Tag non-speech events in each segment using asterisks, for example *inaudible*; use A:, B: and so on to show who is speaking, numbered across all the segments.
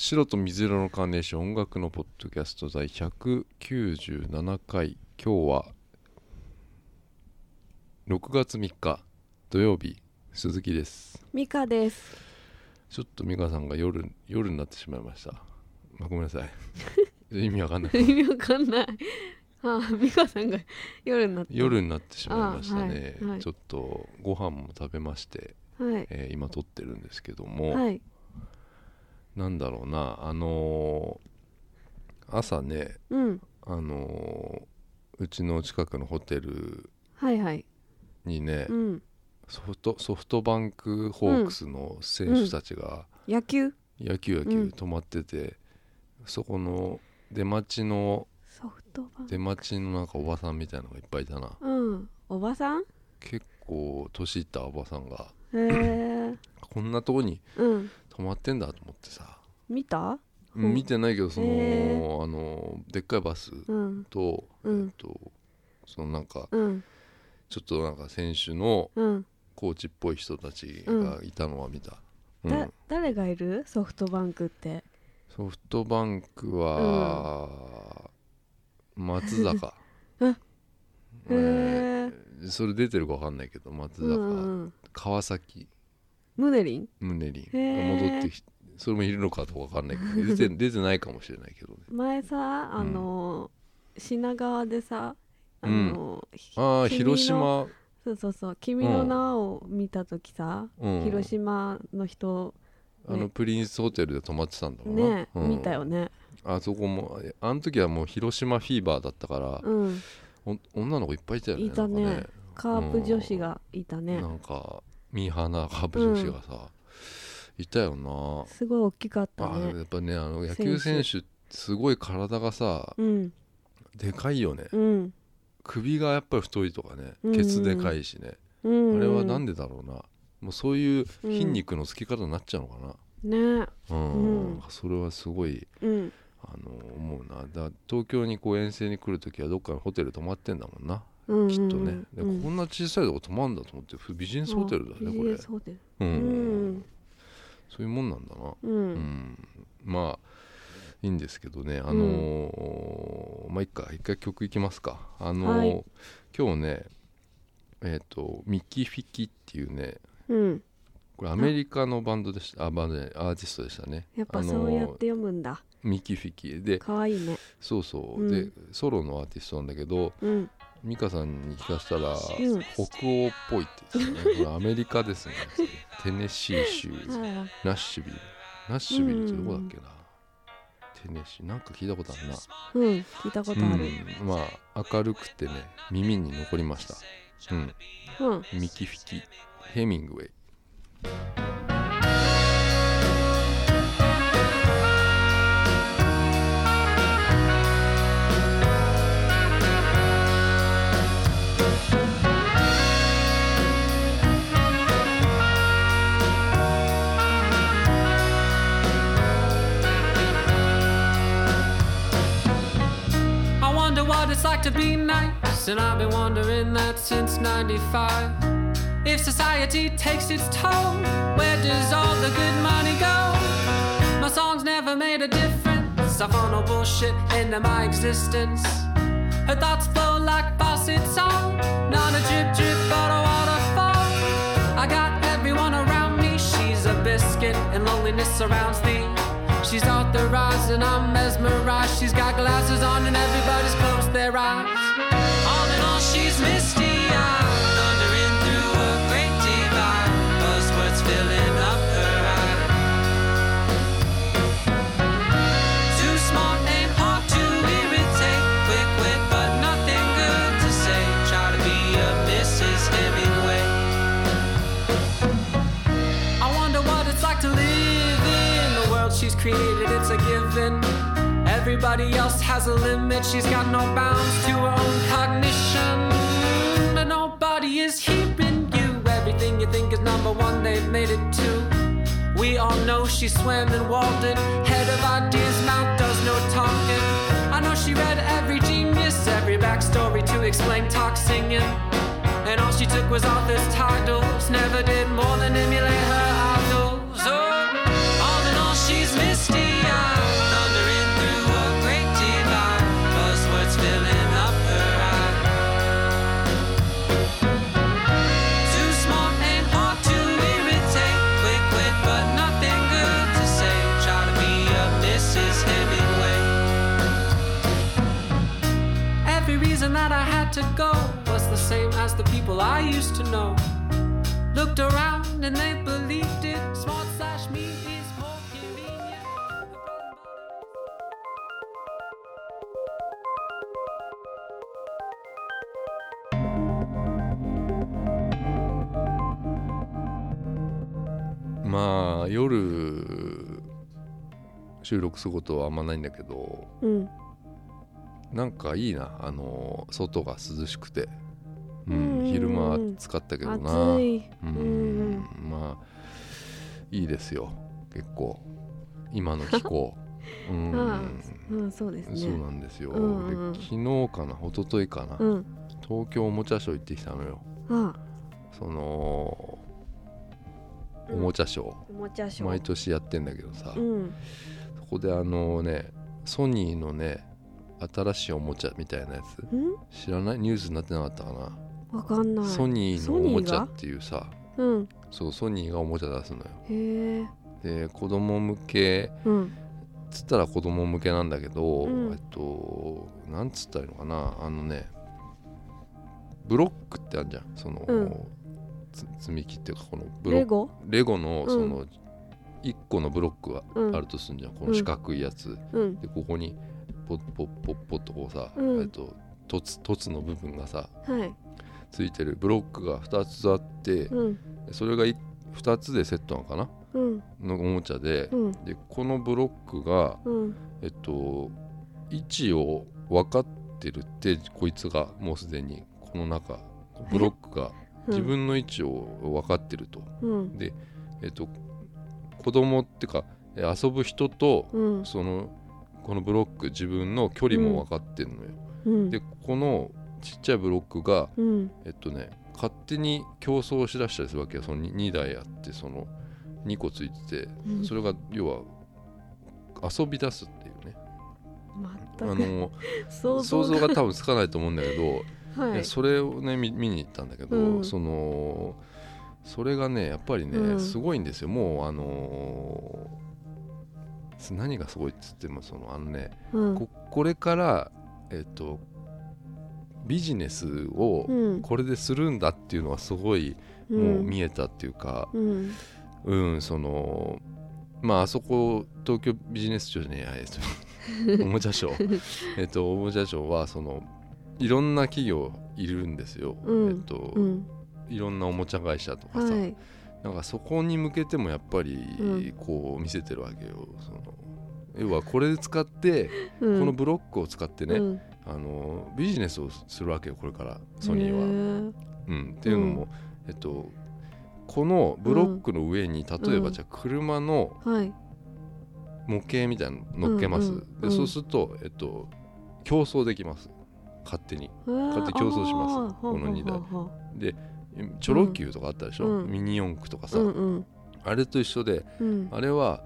A: 白と水色のカーネーション音楽のポッドキャスト第197回今日は6月3日土曜日鈴木です
B: ミカです。
A: ちょっと美香さんが夜夜になってしまいました、まあ、ごめんなさい意味わかんない
B: 意味わかんない。ああ、ミカさんが夜になった。
A: 夜になってしまいましたね、
B: あはいはい
A: ちょっとご飯も食べまして、
B: はい。
A: えー今撮ってるんですけども、
B: はい。
A: なんだろうなあのー朝ね
B: うん。
A: あのーうちの近くのホテル
B: はいはい。
A: にね、
B: うん。
A: ソフトソフトバンクホークスの選手たちが
B: 野球？
A: 野球野球
B: うん
A: 泊まってて、そこの出待ちの
B: ソフトバンク。
A: 出待ちのなんかおばさんみたいのがいっぱいいたな
B: うん。おばさん？
A: 結構年いったおばさんが。こんなとこに
B: うん。
A: 泊まってんだと思ってさ、
B: 見た？
A: うん見てないけどその、
B: へ
A: あのでっかいバス
B: うん。
A: と、
B: うん。
A: えっとそのなんか
B: うん。
A: ちょっとなんか選手の
B: うん。
A: コーチっぽい人たちがいたのは見た、うん。
B: だ、誰がいる？ソフトバンクって。
A: ソフトバンクは、松坂。
B: あ
A: え
B: へえ。
A: ー。それ出てるか分かんないけど松坂、
B: うんうん。
A: 川崎。
B: ムネリン？
A: 宗凛
B: へー。
A: が戻ってきそれもいるのかとか分かんないけど *laughs* 出て出てないかもしれないけどね。
B: 前さ、あの、品川でさ、あ
A: うん。あ広島、
B: そうそうそう「君の名を見た時さ、
A: うん、
B: 広島の人
A: あの
B: ね
A: プリンスホテルで泊まってたんだろうな、
B: ね、
A: うん。
B: 見たよね。
A: あそこもあの時はもう広島フィーバーだったから、女の子いっぱいいたよね
B: いたね。カープ女子がいたね。
A: なんかミーハーなカープ女子がさ、いたよな。
B: すごい大きかった
A: あや
B: ね
A: っぱねあの野球選手すごい体がさ
B: うん。
A: でかいよね。
B: うん。
A: 首がやっぱり太いとかね
B: うん。
A: ケツでかいしね、
B: うん。
A: あれはなん
B: で
A: でだろうな。もうそういう筋肉のつき方になっちゃうのか
B: ね。
A: なうん、
B: うん。
A: それはすごい
B: うん。
A: あの思うな。だ東京にこう遠征に来るときはどっかのホテル泊まってんだもんな、
B: うん
A: きっとね。で
B: うん
A: こんな小さいとこ泊まるんだと思ってビジネスホテルだね
B: あ
A: これ。
B: ビジネスホテル。
A: う、
B: うんん
A: そういうもんなんだな。
B: う
A: うん。んまあいいんですけどね。あのーまあいっか。一回曲いきますか。あのー
B: はい。
A: 今日ねえっ、とミキフィキっていうね
B: うん。
A: これアメリカのバンドでした。あバンドでアーティストでしたね。
B: やっぱ
A: あのー
B: そうやって読むんだ。
A: ミキフィキで
B: かわいいね。
A: そうそう、
B: うん。
A: でソロのアーティストなんだけど
B: うん
A: 美香さんに聞かせたら、
B: ん。
A: 北欧っぽいって言ってたね。これアメリカですね。テネシー州。
B: あ
A: ナッシュビル。ナッシュビルってどこだっけな、テネシー。なんか聞いたことあるな。
B: うん。聞いたことある。
A: うん、まあ明るくてね耳に残りました。うん。
B: うん。
A: ミキフィキ。ヘミングウェイ
C: like to be nice, and I've been wondering that since 95. If society takes its toll, where does all the good money go? My songs never made a difference. I funnel bullshit into my existence. Her thoughts flow like faucets on, not a drip drip but a waterfall. I got everyone around me. She's a biscuit, and loneliness surrounds thee. She's authorized and I'm mesmerized. She's got glasses on and everybody's closed their eyes. All in all, she's misty created. It's a given. Everybody else has a limit. She's got no bounds to her own cognition. But nobody is hearing you. Everything you think is number one, they've made it two. We all know she swam in Walden. Head of ideas, mouth does no talking. I know she read every genius, every backstory to explain talk singing. And all she took was author's titles. Never did more than emulate her people I used to know looked around and they believed it. Smart slash me is more convenient.
A: まあ夜収録することはあんまないんだけど
B: うん
A: なんかいいなあの外が涼しくて、うん
B: うんうん
A: 昼間暑かったけどな。
B: 暑い。
A: うん。
B: うん。
A: まあいいですよ。結構。今の気候。*laughs* うん。
B: うんそうですね。
A: そうなんですよ、
B: うんうん
A: で昨日かな一昨日かな、
B: うん。
A: 東京おもちゃショー行ってきたのよ。
B: あ
A: そのお
B: うん。
A: もちゃショー、
B: おもちゃショー。
A: 毎年やってんだけどさ、
B: うん。
A: そこであのねソニーのね新しいおもちゃみたいなやつ。
B: うん？
A: 知らない？ニュースになってなかったかな、
B: わかんない。
A: ソニーのおもちゃっていうさ。
B: うん。
A: そうソニーがおもちゃ出すのよ。で子供向け。
B: うん。
A: つったら子供向けなんだけど、
B: うん。
A: えっとなんつったらいいのかな。あのねブロックってあるじゃん。その、
B: うん。
A: つ積み木っていうかこのブロック。
B: レゴ？
A: レゴの
B: うん。
A: その1個のブロックが
B: うん。
A: あるとするんじゃん、この四角いやつ、
B: うん。
A: でここにポッポッポッポッとこうさ、
B: うん。
A: えっと凸凸の部分がさ
B: はい
A: ついてる。ブロックが2つあって、
B: うん。
A: それが2つでセットなのかな？
B: うん。
A: のおもちゃで、
B: うん。
A: でこのブロックが
B: うん。
A: えっと位置を分かってるってこいつがもうすでにこの中ブロックが自分の位置を分かってると、
B: うん。
A: でえっと子供っていうかえ遊ぶ人と
B: うん。
A: そのこのブロック自分の距離も分かってるのよ、
B: うん。
A: でこのちっちゃいブロックが
B: うん。
A: えっとね勝手に競争しだしたりするわけよ。その 2, 台あってその2個ついてて
B: うん。
A: それが要は遊び出すっていうね。あの
B: 想 *laughs*
A: 想
B: 像
A: 像が多分つかないと思うんだけど、
B: はい。
A: それをね見見に行ったんだけど、
B: うん。
A: そのそれがねやっぱりね、
B: うん。
A: すごいんですよ。もうあのー何がすごいっつってもそのあのね
B: うん。
A: ここれからえっとビジネスを
B: うん。
A: これでするんだっていうのはすごいもう見えたっていうか、
B: うん。
A: うん、そのまああそこ東京ビジネス庁じゃねえっと *laughs* おもちゃショーえっとおもちゃショーはそのいろんな企業いるんですよ、
B: うん。
A: えっと、
B: うん
A: いろんなおもちゃ会社とかさ、
B: はい。
A: なんかそこに向けてもやっぱり
B: うん。
A: こう見せてるわけよその。要はこれで使って、
B: うん。
A: このブロックを使ってね、
B: うん
A: あのビジネスをするわけよこれからソニーは。
B: は
A: うん、っていうのも、えっとこのブロックの上に、例え
B: うん。
A: ばじゃあ車の
B: はい。
A: 模型みたいなの乗っけます、でそうすると、えっと、競争できます。勝手に。
B: 勝
A: 手に競争します。この二台。でチョロ Q とかあったでしょ、
B: うん。
A: ミニ四駆とかさ、
B: うんうん。
A: あれと一緒で
B: うん。
A: あれは、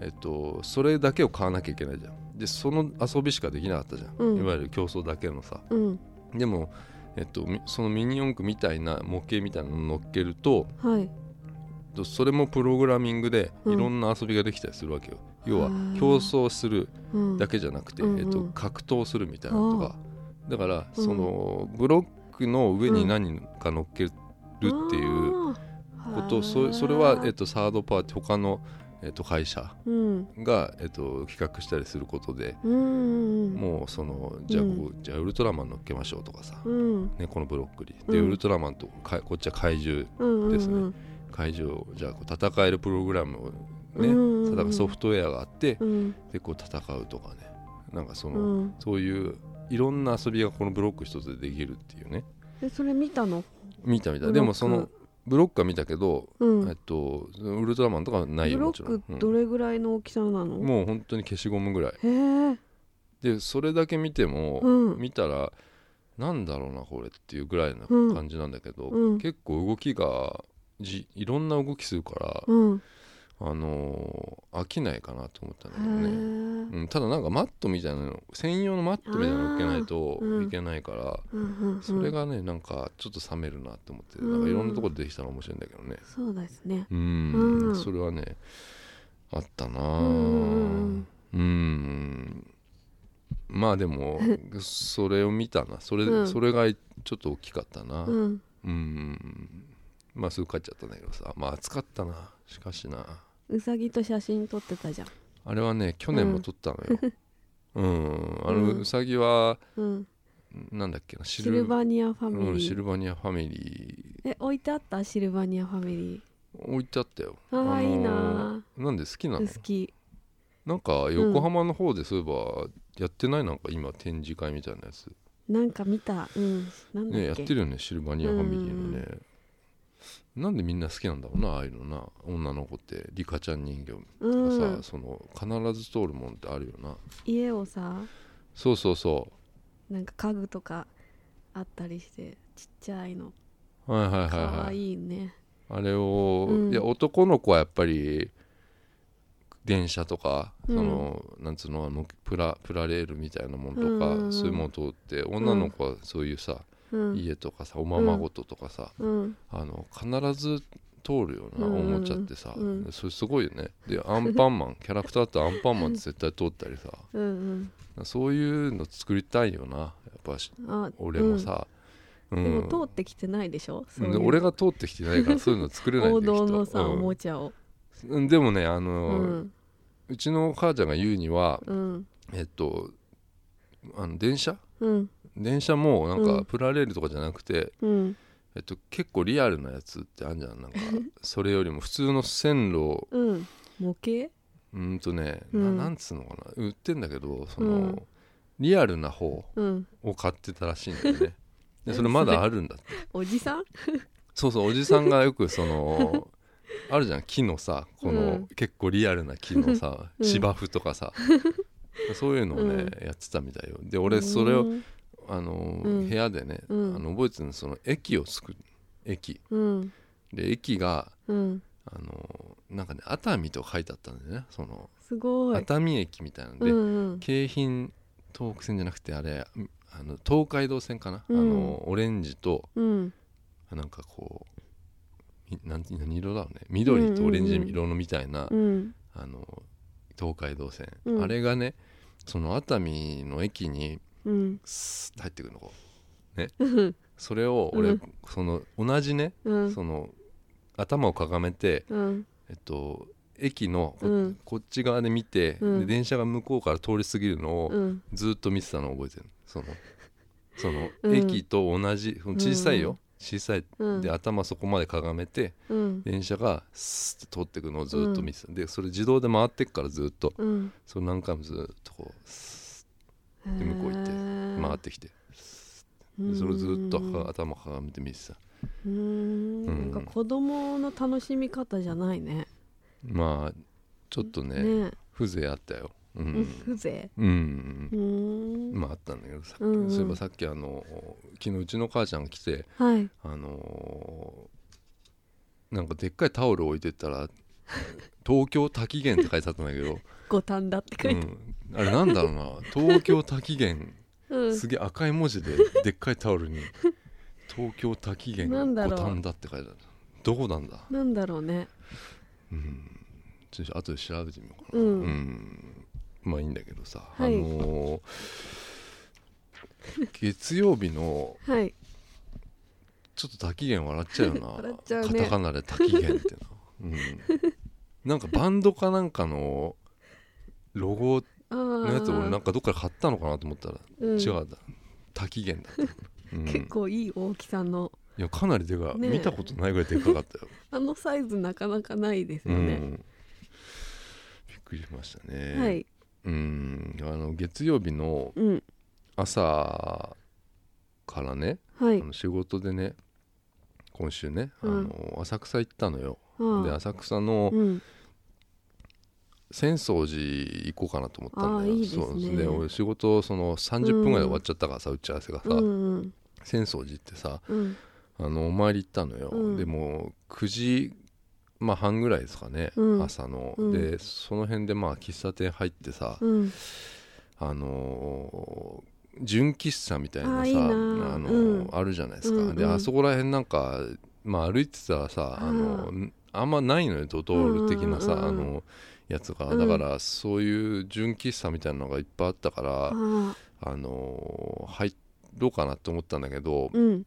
A: えっと、それだけを買わなきゃいけないじゃんでその遊びしかできなかったじゃん、
B: うん。
A: いわゆる競争だけのさ。
B: うん。
A: でも、えっと、みそのミニ四駆みたいな模型みたいなの乗っけると
B: はい。
A: とそれもプログラミングで
B: うん。
A: いろんな遊びができたりするわけよ、要は
B: へー
A: 競争する
B: うん。
A: だけじゃなくて、
B: うんうん。
A: えっと、格闘するみたいなのとか。だから
B: うん。
A: そのブロックの上に何か乗っけるっていうこと、そそれは、えっと、サードパーティー他の、えっと、会社
B: うん。
A: が、えっと、企画したりすることで、
B: うん
A: もうそのじゃあこう、
B: う
A: じゃあウルトラマン乗っけましょうとかさ、
B: うん。
A: ね、このブロックに。で、
B: うん。
A: ウルトラマンとかこっちは怪獣
B: うん
A: ですね
B: うん。
A: 怪獣をじゃあ戦えるプログラムをね、
B: うんうん
A: ソフトウェアがあって、
B: うん。
A: でこう戦うとかね。なんかその、
B: うん。
A: そういういろんな遊びがこのブロック一つでできるっていうね。
B: えそれ見たの？
A: 見た見た。でもそのブロックは見たけど、
B: うん。
A: えっとウルトラマンとかはないよ
B: ブロ
A: もちろん。
B: ックどれぐらいの大きさなの？
A: うんもう本当に消しゴムぐらい。でそれだけ見ても、
B: うん。
A: 見たらなんだろうなこれっていうぐらいな
B: うん。
A: 感じなんだけど、
B: うん。
A: 結構動きがじいろんな動きするから、
B: うん
A: あのー飽きないかなと思ったんだ
B: へ
A: けどね、
B: え
A: うん、ただなんかマットみたいなの専用のマットみたいなの置けないといけないから、
B: うん
A: それがねなんかちょっと冷めるなって思って、
B: うん
A: なんかいろんなところでできたら面白いんだけどね。
B: そうですね。
A: うん、
B: うん。
A: それはねあったな
B: うん。
A: うん。まあでも *laughs* それを見たな。それ,、
B: うん。
A: それがちょっと大きかったな、
B: うん。
A: うん。まあすぐ帰っちゃったんだけどさ。まあ暑かったな。しかしな
B: うさぎと写真撮ってたじゃん。
A: あれはね去年も撮ったのよ。うん、あ
B: うん。
A: のうさぎは
B: うん。
A: なんだっけなシ
B: シルバニアファミリー、
A: うん、シルバニアファミリ
B: え置いてあった？シルバニアファミリ
A: ー。置いてあったよ。
B: ーああ、
A: のー
B: いいな。
A: なんで好きなの？
B: 好き。
A: なんか横浜の方でそういえばやってない？なんか今展示会みたいなやつ。
B: なんか見た。うん。なんだっけ、
A: ねやってるよねシルバニアファミリーのね、なんでみんな好きなんだろうなああいうのな。女の子ってリカちゃん人形とか
B: う
A: さ、
B: ん。
A: その必ず通るもんってあるよな。
B: 家をさ
A: そうそうそ
B: なんか家具とかあったりしてちっちゃいの。
A: うはいはいはい
B: かわ
A: はい。
B: いいね。
A: あれを、
B: うん。
A: いや男の子はやっぱり電車とか、
B: うん。
A: そのなんつうのあのプラプラレールみたいなもんとか、
B: うんうんうん。
A: そういうもの通って女の子はそういうさ、
B: うん
A: 家とかさおままごととかさ、
B: うん。
A: あの必ず通るようなお
B: うん。うんうん
A: もちゃってさ、
B: うん。
A: それすごいよね。でアンパンマン *laughs* キャラクターってアンパンマンって絶対通ったりさ
B: うん
A: そういうの作りたいよなやっぱし俺もさ、うん。
B: でも通ってきてないでしょ？そう
A: 俺が通ってきてないからそういうの作れないん
B: 王
A: だよ *laughs*
B: 道のさ、
A: きっと
B: おもちゃを。
A: うんでもねあ
B: う
A: の、
B: ん。
A: うちの母ちゃんが言うには
B: うん。
A: えっとあの電車？
B: うん
A: 電車もなん
B: うん。
A: かプラレールとかじゃなくて、
B: うん。
A: えっと、結構リアルなやつってあるじゃん。なんか *laughs* それよりも普通の線路
B: うん。模型？
A: うーんとね、
B: うん。
A: ななんつうのかな。売ってんだけどその、
B: うん。
A: リアルな方
B: うん。
A: を買ってたらしいんだよね。*laughs* でそれまだあるんだって。
B: おじさん？*laughs*
A: そうそうおじさんがよくそのあるじゃん木のさこの、
B: うん。
A: 結構リアルな木のさ
B: うん。
A: 芝生とかさ、そういうのをね、
B: うん。
A: やってたみたいよ。で俺それを、
B: うん
A: あの
B: うん。
A: 部屋でね、
B: うん。
A: あの覚えてるのその駅を作る。駅。
B: うん。
A: で駅が
B: うん。
A: あのなんかね熱海と書いてあったんだよね。その
B: すごい。
A: 熱海駅みたいなんで、
B: うんうん。
A: 京浜東北線じゃなくてあれあの東海道線かな、
B: うん。
A: あのオレンジと
B: うん。
A: なんかこうみなん何色だろうね。緑とオレンジ
B: うん。うんうん
A: 色のみたいな、
B: うん。
A: あの東海道線、
B: うん。
A: あれがねその熱海の駅に
B: うん。
A: スッと入ってくるのこう。ね。
B: うん。
A: それを俺、
B: うん。
A: その同じね、
B: うん。
A: その頭をかがめて
B: うん。
A: えっと駅のこ,、
B: うん。
A: こっち側で見て、
B: うん。
A: で電車が向こうから通り過ぎるのを
B: うん。
A: ずっと見てたのを覚えてるその *laughs* その、
B: うん。
A: 駅と同じ小さいよ、
B: うん
A: 小さい。
B: うん。
A: で頭そこまでかがめて
B: うん。
A: 電車がスッと通ってくのをずっと見てた、でそれ自動で回ってくからずっと。
B: うん。
A: それ何回もずっとこうスで向こう行って回ってきて。でそれをずっとか頭かがめて見てた
B: うーん。
A: うん。
B: なんか子供の楽しみ方じゃないね。
A: まあちょっとね
B: ね。
A: 風情あったよ。う
B: うん。
A: ん、
B: 風情。
A: うん。まああったんだけどさ、そういえばさっきあの昨日うちの母ちゃんが来て
B: はい。
A: あのーなんかでっかいタオル置いてったら「東京滝源」って書いてあったんだけど、
B: 五反田って書いて
A: うん、あれなんだろうな「東京滝源」
B: うん。
A: すげえ赤い文字ででっかいタオルに「東京滝源五反田」って書いてある。どこなんだ？
B: なんだろうね。
A: うん。ちょっと後で調べてみようかな。
B: うん。
A: うん。まあいいんだけどさ、
B: はい。
A: あのー月曜日の
B: はい。
A: ちょっと滝源笑っちゃうよな。
B: 笑っちゃうね。
A: カタカナで滝源ってな、うん、なんかバンドかなんかのロゴ
B: あ
A: のやつ俺なん
B: か、
A: かどっかで買ったのかなと思ったら、
B: うん。
A: 違うんだ滝源だった、うん、
B: 結構いい大きさの。
A: いやかなりでかい、見たことないぐらいでかかったよ、
B: あのサイズなかなかないです
A: う
B: よね、
A: ん、びっくりしましたね。
B: はい。
A: うん。あの月曜日の
B: うん。
A: 朝からね、
B: はい。
A: あの仕事でね今週ね、
B: うん。
A: あの浅草行ったのよ、で浅草の
B: うん
A: 浅草寺行こうかなと思ったんだよ。
B: いいですね。
A: そうで俺仕事その30分ぐらいで終わっちゃったからさ、打ち合わせがさ、
B: うんうん。
A: 浅草寺ってさ
B: うん。
A: あのお参り行ったのよ、
B: うん。
A: でも9時、まあ、半ぐらいですかね、
B: うん。
A: 朝の、
B: うん。
A: でその辺でまあ喫茶店入ってさ、
B: うん。
A: あのー純喫茶みたいなさ
B: あ
A: のー
B: うん。
A: あるじゃないですか、
B: うんうん。
A: であそこら辺なんか、まあ、歩いてたらさあのんあんまないのよドトール的なさ、
B: うんうんうん。
A: あのやつが
B: うん。
A: だからそういう純喫茶みたいなのがいっぱいあったから、
B: あ
A: のー入ろうかなって思ったんだけど、
B: うん。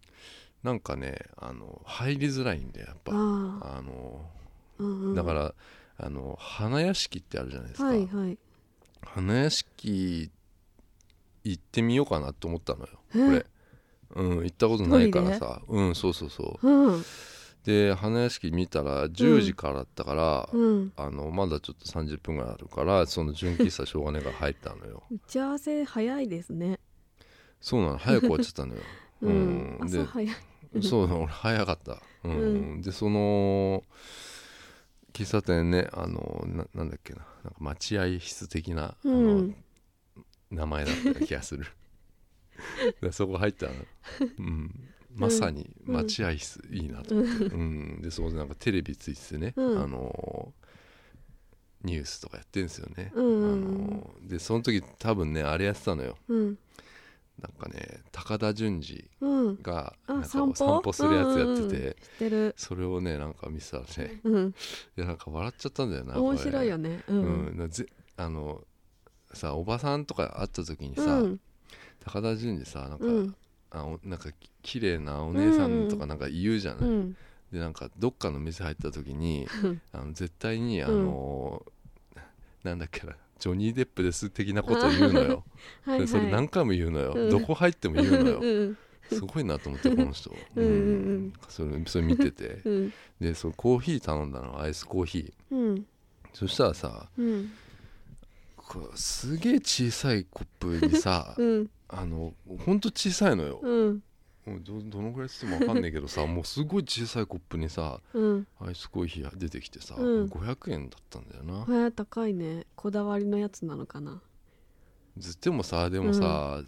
A: なんかねあの入りづらいんだよやっぱ。
B: あ
A: あの
B: あ、うんうん、
A: だからあの花屋敷ってあるじゃないですか、
B: はいはい。
A: 花屋敷行ってみようかなと思ったのよ
B: え
A: これうん行ったことないからさうんそうそうそう
B: うん
A: で花屋敷見たら10時からだったから、
B: うん。
A: あのまだちょっと30分ぐらいあるからその純喫茶しょうがねが入ったのよ。*laughs*
B: 打ち合わせ早いですね。
A: そうなの。早く終わっちゃったのよ。*laughs*
B: うん、
A: うん。で
B: 朝早い。*laughs*
A: そうなの。俺早かった、うん。
B: う
A: でその喫茶店ねあのななんだっけな。なんか待合室的な、あ
B: う
A: の
B: ん。
A: 名前だった気がする。でそこ入ったら、うん、まさに待合室、いいなと。思って、うん、でそこでなんかテレビついててね、
B: うん。
A: あのニュースとかやってんですよね、
B: うんうん
A: あのでその時多分ねあれやってたのよ。
B: うん。
A: なんかね高田純次
B: うん。
A: が
B: あ
A: なんか
B: 散歩？
A: 散歩するやつやってて、それをねなんか見てたらね
B: うん。
A: いやなんか笑っちゃったんだよな
B: 面白いよ
A: ね。
B: ねう
A: うん。ぜあのさおばさんとか会った時にさ、
B: うん。
A: 高田純次さなんか、
B: うん。
A: あおなんかき綺麗なお姉さんとかなんか言うじゃない、
B: うん。
A: でなんかどっかの店入った時に
B: うん。
A: あの絶対にあの、なんだっけなジョニー・デップです的なこと言うのよ、*laughs*
B: はい
A: それ何回も言うのよ、
B: うん。
A: どこ入っても言うのよ。
B: うん。
A: すごいなと思ってこの人。*laughs*
B: うん
A: それそれ見てて。
B: うん。
A: でそのコーヒー頼んだのアイスコーヒー。
B: うん。
A: そしたらさすげえ小さいコップにさ
B: うん。
A: あのほんと小さいのよ、どどのぐらいっつっても分かんないけどさ *laughs* もうすごい小さいコップにさ
B: うん。
A: アイスコーヒーが出てきてさ、
B: うん。
A: 500円だったんだよな、
B: これ高いね。こだわりのやつなのかな。
A: ずってもさでもさ、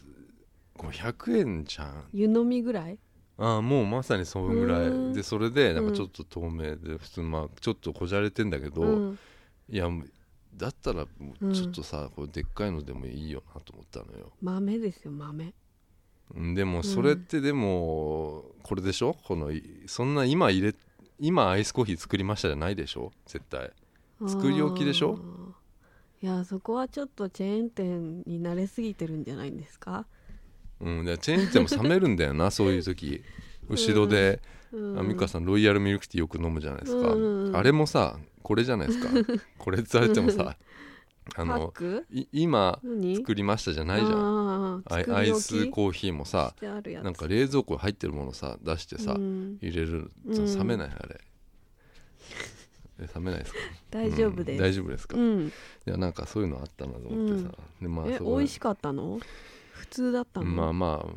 A: 500円じゃん。
B: 湯飲みぐらい？
A: ああもうまさにそのぐらい。
B: うん。
A: でそれでなんかちょっと透明で普通まあちょっとこじゃれてんだけど、
B: うん。
A: いやだったらちょっとさ、こうでっかいのでもいいよなと思ったのよ。
B: 豆ですよ豆。
A: うんでもそれってでもこれでしょ？このいそんな今入れ今アイスコーヒー作りましたじゃないでしょ？絶対。作り置きでしょ？
B: いやそこはちょっとチェーン店に慣れすぎてるんじゃないんですか？
A: うん。でチェーン店も冷めるんだよな *laughs* そういう時。後ろで、
B: うん。
A: あ美香さんロイヤルミルクティーよく飲むじゃないですか、
B: うんうん。
A: あれもさこれじゃないですか。これって言われてもさあの今
B: 何？
A: 作りましたじゃないじゃん。アイスコーヒーもさなんか冷蔵庫に入ってるものさ出してさ、
B: うん。
A: 入れる。
B: うん。
A: 冷めないあれ。え冷めないですか？*laughs*
B: 大丈夫です、
A: うん。大丈夫ですか、い
B: うん。
A: やなんかそういうのあったなと思ってさ、でまあ
B: え美味しかったの？普通だったの？
A: まあまあ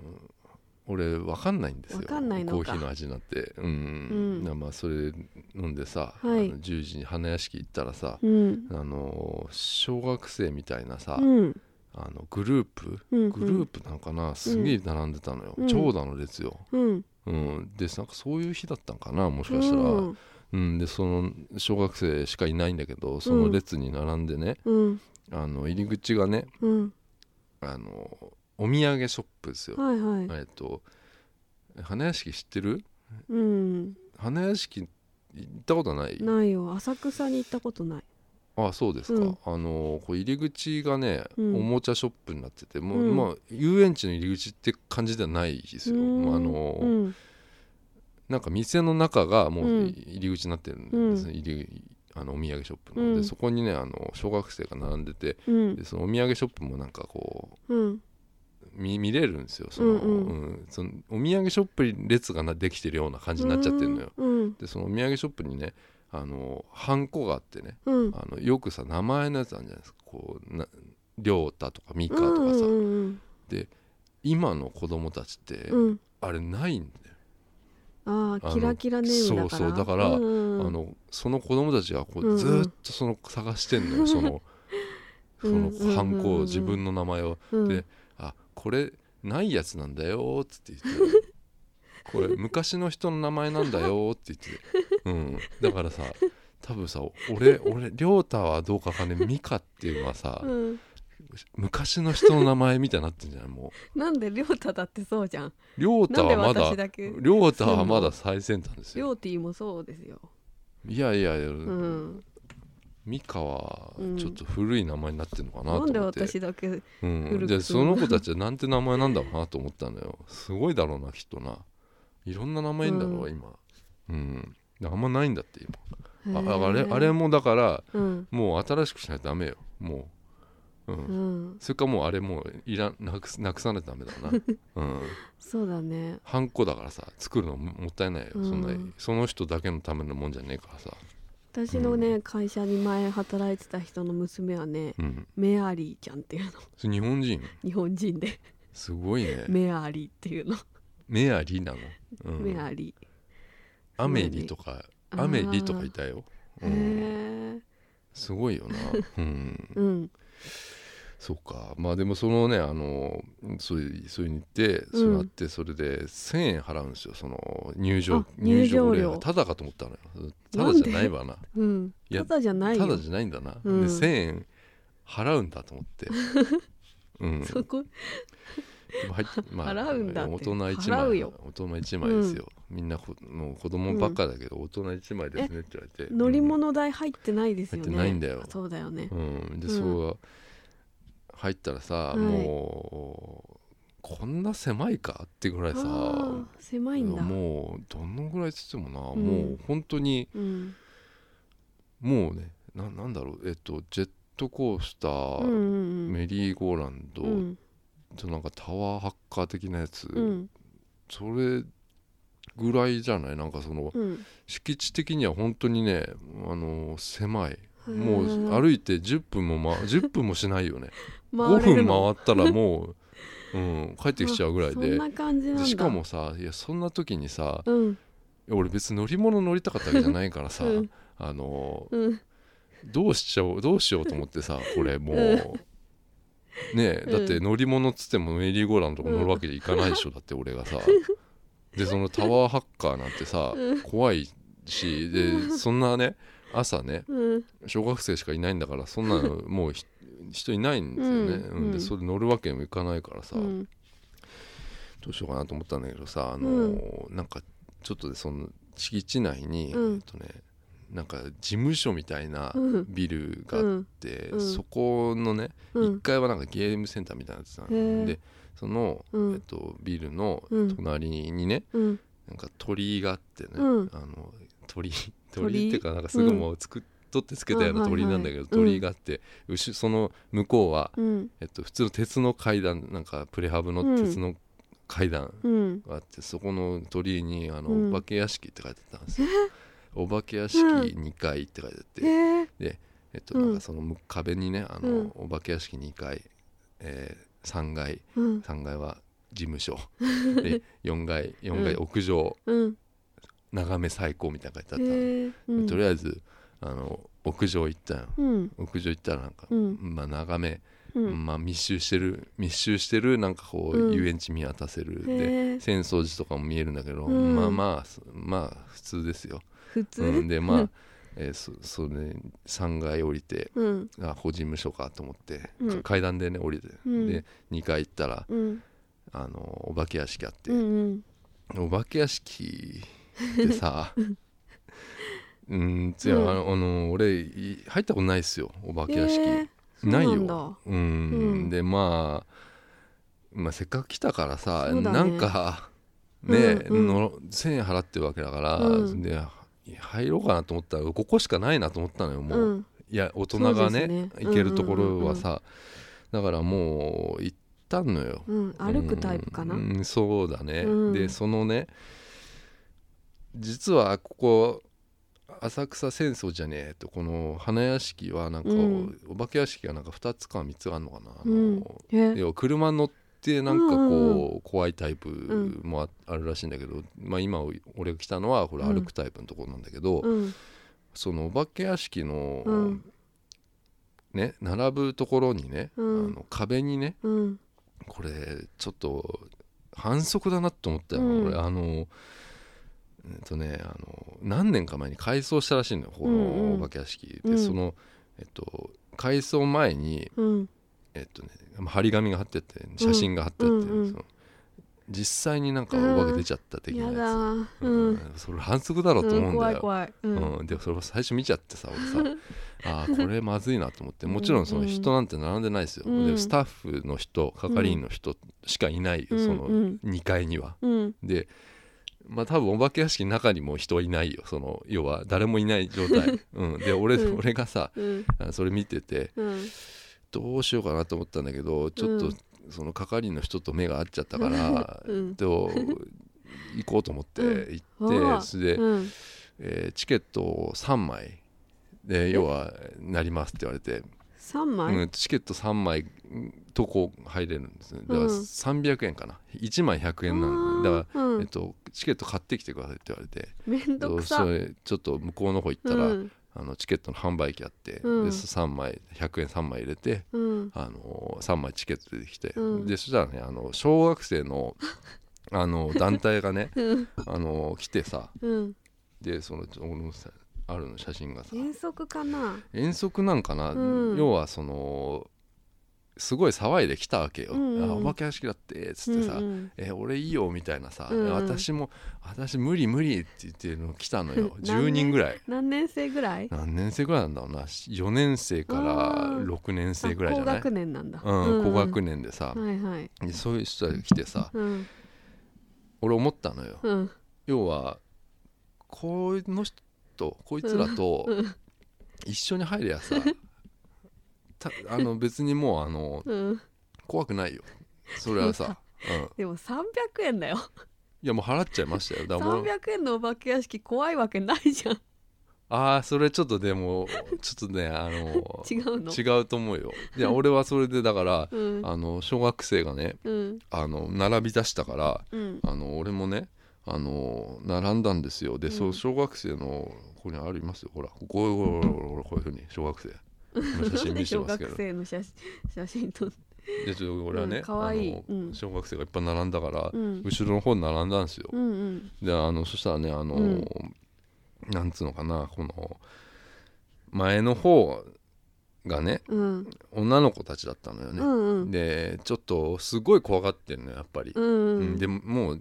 A: 俺わかんないんですよ。コーヒーの味なんて。うん、
B: うん。
A: なまあそれ飲んでさ、
B: はい。
A: あの10時に花屋敷行ったらさ、
B: うん。
A: あの小学生みたいなさ、
B: うん。
A: あのグループ？
B: うん
A: グループなんかな？すげえ並んでたのよ、
B: うん。
A: 長蛇の列よ、
B: うん。
A: うん、でなんかそういう日だったんかな？もしかしたら、
B: う
A: うん。
B: ん
A: でその小学生しかいないんだけどその列に並んでね、
B: うん。
A: あの入り口がね
B: うん。
A: あのお土産ショップですよ、
B: はいはい。
A: えっと花屋敷知ってる？
B: うん。
A: 花屋敷行ったことない？
B: ないよ。浅草に行ったことない。
A: あそうですか、
B: うん。
A: あのこう入り口がね、
B: うん。
A: おもちゃショップになっててもう、
B: うん。
A: まあ遊園地の入り口って感じではないですよ、あの、
B: うん。
A: なんか店の中がもう
B: うん。
A: 入り口になってるんですね、入りあのお土産ショップの、
B: うん。
A: でそこにねあの小学生が並んでて
B: うん。
A: でそのお土産ショップもなんかこ
B: うん。
A: う見見れるんですよその、
B: うんうん。
A: うん。そのお土産ショップに列がなできてるような感じになっちゃってるのよ、
B: うん
A: でそのお土産ショップにねあのハンコがあってね
B: うん。
A: あのよくさ名前のやつあるじゃないですか。こうな亮太とかミカとかさ、
B: うんうん
A: 今の子供たちって、
B: うん。うん
A: あれないんだよ、あの
B: ああキラキラネームだから。
A: そうそう。だから
B: うんうん
A: あのその子供たちがこ
B: うんう
A: うん。ずーっとその探してんのよ。そのその
B: うんうんうんうん
A: ハンコを自分の名前を。
B: うん。
A: であこれないやつなんだよっつって言って。*laughs* これ昔の人の名前なんだよって言って、うん、だからさ多分さ俺俺亮太はどうかわかんない。ミカっていうのはさ、
B: うん。
A: 昔の人の名前みたいになってんじゃない？も
B: なんで亮太だってそうじゃん。
A: う亮太はまだ亮太はまだ最先端ですよ。
B: 亮ティもそうですよ。
A: いやいやいや、
B: うん
A: ミカは
B: うん
A: ちょっと古い名前になってるのかな
B: なんで
A: と思って、
B: 私だけ
A: うん、でその子たちはなんて名前なんだろうなと思ったのよ。すごいだろうなきっとな。いろんな名前いんだろ、
B: うん。
A: 今。うん。あんまないんだって今。あああれあれもだから
B: うん。
A: もう新しくしないとダメよ。もう。うん、
B: うん。
A: それかもうあれもういらんなくすなくさないとダメだな。*laughs* うん。
B: そうだね。
A: ハンコだからさ作るのももったいないよ、
B: うん
A: そん。なその人だけのためのもんじゃねえからさ
B: 私のね、会社に前働いてた人の娘はね
A: うん。
B: メアリーちゃんっていうの。
A: それ日本人？
B: 日本人で。す
A: ごいね。
B: メアリーっていうの、
A: メアリなの、うん、
B: メアリ
A: アメリとかアメリとかいたよ、
B: ー、
A: うん、
B: へえ
A: すごいよな。うん。
B: うん
A: そうか。まあでもそのねあのそういうそういうに行って
B: うん。
A: そうなってそれで1000円払うんですよ。その入場
B: あ入場料。
A: 俺ただかと思ったのよ。ただじゃないわな。
B: うん。
A: いや
B: ただじゃないよ。
A: ただじゃないんだな、
B: うん。
A: で1000円払うんだと思って。*laughs* うん。
B: そこ？
A: でも入っま
B: 払うんだって。
A: 大人1枚
B: 払うよ。
A: 大人1枚ですよ、みんなこもう子供ばっかだけど、大人1枚ですねって言われて。
B: 乗り物代入ってないですよね。
A: 入ってないんだよ。
B: あそうだよね。
A: うん、で、
B: うん。
A: そう入ったらさ、
B: はい。
A: もうこんな狭いかってぐらいさ
B: あー狭いんだ。
A: もうどのぐらいつってもな、
B: うん。
A: もう本当に
B: うん。
A: もうねななんだろうえっとジェットコースター、
B: うんうん
A: メリーゴーランド、
B: うん。
A: となんかタワーハッカー的なやつ、
B: うん。
A: それぐらいじゃない？なんかその
B: うん。
A: 敷地的には本当にねあの狭いもう歩いて10分も、ま、*laughs* 10分もしないよね。5 *laughs*
B: 回れる
A: 分
B: の
A: 回ったらもう、うん、帰ってきちゃうぐらいで。しかもさいやそんな時にさ
B: うん。
A: 俺別に乗り物乗りたかったわけじゃないからさ、*laughs*
B: うん。
A: あの
B: うん。
A: どうしちゃおうどうしようと思ってさこれもう。ねだって乗り物っつってもメリーゴーランドとか乗るわけにいかないでしょ、だって俺がさ。でそのタワーハッカーなんてさ、
B: うん。
A: 怖いしでそんなね朝ね
B: うん。
A: 小学生しかいないんだからそんなの *laughs* もうひ人いないんですよね、
B: うん。
A: うん。で
B: うん。
A: それ乗るわけにもいかないからさ、
B: うん。
A: どうしようかなと思ったんだけどさあのーなんかちょっとでその敷地内に、
B: うん。
A: えっとねなんか事務所みたいな
B: うん。
A: ビルがあって、
B: うん。
A: そこのね、
B: うん。
A: 1階はなんかゲームセンターみたいなやつな
B: へー。
A: のでその、
B: うん。
A: えっと、ビルの
B: うん。
A: 隣にね、
B: うん。
A: なんか鳥居があってね、
B: うん。
A: あの鳥居
B: 鳥？
A: っていうかなんかすぐもう作っ、取ってつけたような鳥居なんだけど、鳥居があって、うしその向こうは、
B: うん。
A: えっと、普通の鉄の階段なんかプレハブの鉄の階段
B: うん
A: があって、そこの鳥居にあの、
B: うん。
A: お化け屋敷って書いてあったんですよ。お化け屋敷2階って書いてあって、
B: へえ
A: えっと、
B: うん。
A: なんかその壁にねあの、
B: うん。
A: お化け屋敷2階、えー、3階
B: うん。
A: 3階は事務所。*laughs* で4階4階
B: うん。
A: 屋上、
B: うん
A: 眺め最高みたいなの書いてあった
B: うん。
A: とりあえずあの屋上行ったよ
B: うん。
A: 屋上行ったらなんか、
B: うん。
A: まあ眺め、
B: うん。
A: まあ密集してる密集してるなんかこう、
B: うん。
A: 遊園地見渡せる。で浅草寺とかも見えるんだけど、
B: うん。
A: まあまあすまあ普通ですよ、
B: 普通？
A: うん、でまあ、えーそそれ3階降りて
B: うん。
A: あ法事務所かと思って、
B: うん。
A: 階段でね降りて、
B: うん。
A: で2階行ったら
B: うん。
A: あのお化け屋敷あって、
B: うん。
A: お化け屋敷ってさ。うんつや、
B: うん。
A: あのあの俺い入ったことないっすよお化け屋敷、
B: へえそう
A: ない
B: なんだ。
A: ようん、
B: うん。
A: でまあまあせっかく来たからさ、
B: ね。
A: なんかね、
B: うんうん。
A: の1000円払ってるわけだから、
B: うん。
A: で入ろうかなと思ったらここしかないなと思ったのよもう、
B: うん。
A: いや大人がね
B: ね。
A: 行けるところはさ、だからもう行ったのよ。
B: うん歩くタイプかな。
A: うんうんそうだね、
B: うん。
A: でそのね実はここ浅草浅草じゃねえとこの花屋敷はなんか、
B: うん。
A: お化け屋敷がなんか2つか3つあるのかな、あ
B: うん。
A: の
B: へえ。
A: 要は車乗ってなんかこう、
B: うん。
A: 怖いタイプもああるらしいんだけど、まあ、今俺が来たのはこれ歩くタイプのところなんだけど、
B: うん。
A: そのお化け屋敷の、
B: うん。
A: ね並ぶところにね、
B: うん。
A: あの壁にね
B: うん。
A: これちょっと反則だなと思ったよ、
B: うん。
A: 俺。あのえっとねあの何年か前に改装したらしいのよこ
B: うんうん。
A: のお化け屋敷、
B: うん。
A: でそのえっと改装前に
B: うん。
A: えっとね張り紙が貼ってて写真が貼ってあって、
B: うんうん
A: その実際になんかお化け出ちゃった的な
B: や
A: つ、
B: ー。
A: う
B: うん。ん
A: それ反則だろうと思うんだよ、
B: 怖い怖い。うん。
A: うん、でそれを最初見ちゃってさ俺さ。*laughs* あーこれまずいなと思って。もちろんその人なんて並んでないですよ、
B: うん。
A: でスタッフの人係員の人しかいないその
B: うん。
A: 2階には、
B: うん。
A: でまあ多分お化け屋敷の中にも人いないよ。その要は誰もいない状態、うん、で俺,、
B: うん。
A: 俺がさそれ見てて
B: うん。
A: どうしようかなと思ったんだけどちょっと、
B: うん。
A: その係の人と目が合っちゃったから、*laughs*
B: うん。
A: と行こうと思って
B: うん。
A: 行って、それで、
B: うん。
A: えーチケットを3枚。で要はなりますって言われて、
B: 三枚？
A: うん、チケット3枚とこ入れるんですね。だから
B: うん
A: 300円かな。1枚100円なのだから、
B: うん。
A: えっと、チケット買ってきてくださいって言われて。
B: めんどくさ。
A: ちょっと向こうの方行ったら、
B: うん。
A: あのチケットの販売機あって、
B: うん。
A: で3枚100円3枚入れて、
B: うん。
A: あの3枚チケット出てきて、
B: うん。
A: でそしたらねあの小学生のあの団体がね
B: うん。
A: あの来てさ。
B: うん。
A: でその俺のさあるの写真がさ。
B: 遠足かな？
A: 遠足なんかな、
B: うん。
A: 要はそのすごい騒いで来たわけよ、
B: うんうん。
A: あお化け屋敷だってっつってさ、
B: うんうん。
A: え俺いいよみたいなさ、
B: うんうん。
A: 私も私無理無理って言ってるの来たのよ。*laughs*
B: 何
A: 10人ぐらい。
B: 何年生ぐらい？
A: 何年生ぐらいなんだろうな。4年生から
B: あー。
A: 6年生ぐらいじゃない？
B: あ高学年なんだ。
A: うん、高学
B: 年
A: 年でさ、
B: はいはい。
A: でそういう人が来てさ
B: うん。
A: 俺思ったのよ。
B: うん。
A: 要はこの人こいつらと
B: うん。
A: 一緒に入りゃさ、*laughs* たあの別にもうあの
B: うん。
A: 怖くないよ。それはさ、*laughs* うん、
B: でも300円だよ。
A: いやもう払っちゃいましたよ。だからもう
B: 300円のお化け屋敷怖いわけないじゃん。
A: ああそれちょっとでもちょっとねあの *laughs*
B: 違うの？
A: 違うと思うよ。いや俺はそれでだから
B: うん。
A: あの小学生がね
B: うん。
A: あの並び出したから
B: うん。
A: あの俺もねあの並んだんですよ。で、
B: うん。
A: そう小学生のここにありますよ。ほらこうこうこういうふうに小学生。の写真見せて
B: 小
A: ますけど。
B: 学生の写真写真と
A: でちょっと俺はね、
B: うんかわい。い
A: あの
B: うん。
A: 小学生がいっぱい並んだから、
B: うん。
A: 後ろの方に並んだんですよ、
B: うんうん。
A: であのそしたらねあの、
B: うん。
A: なんつうのかなこの前の方がね
B: うん。
A: 女の子たちだったのよね、
B: うんうん。
A: でちょっとすごい怖がってんのよやっぱり、
B: うん
A: うん。でももう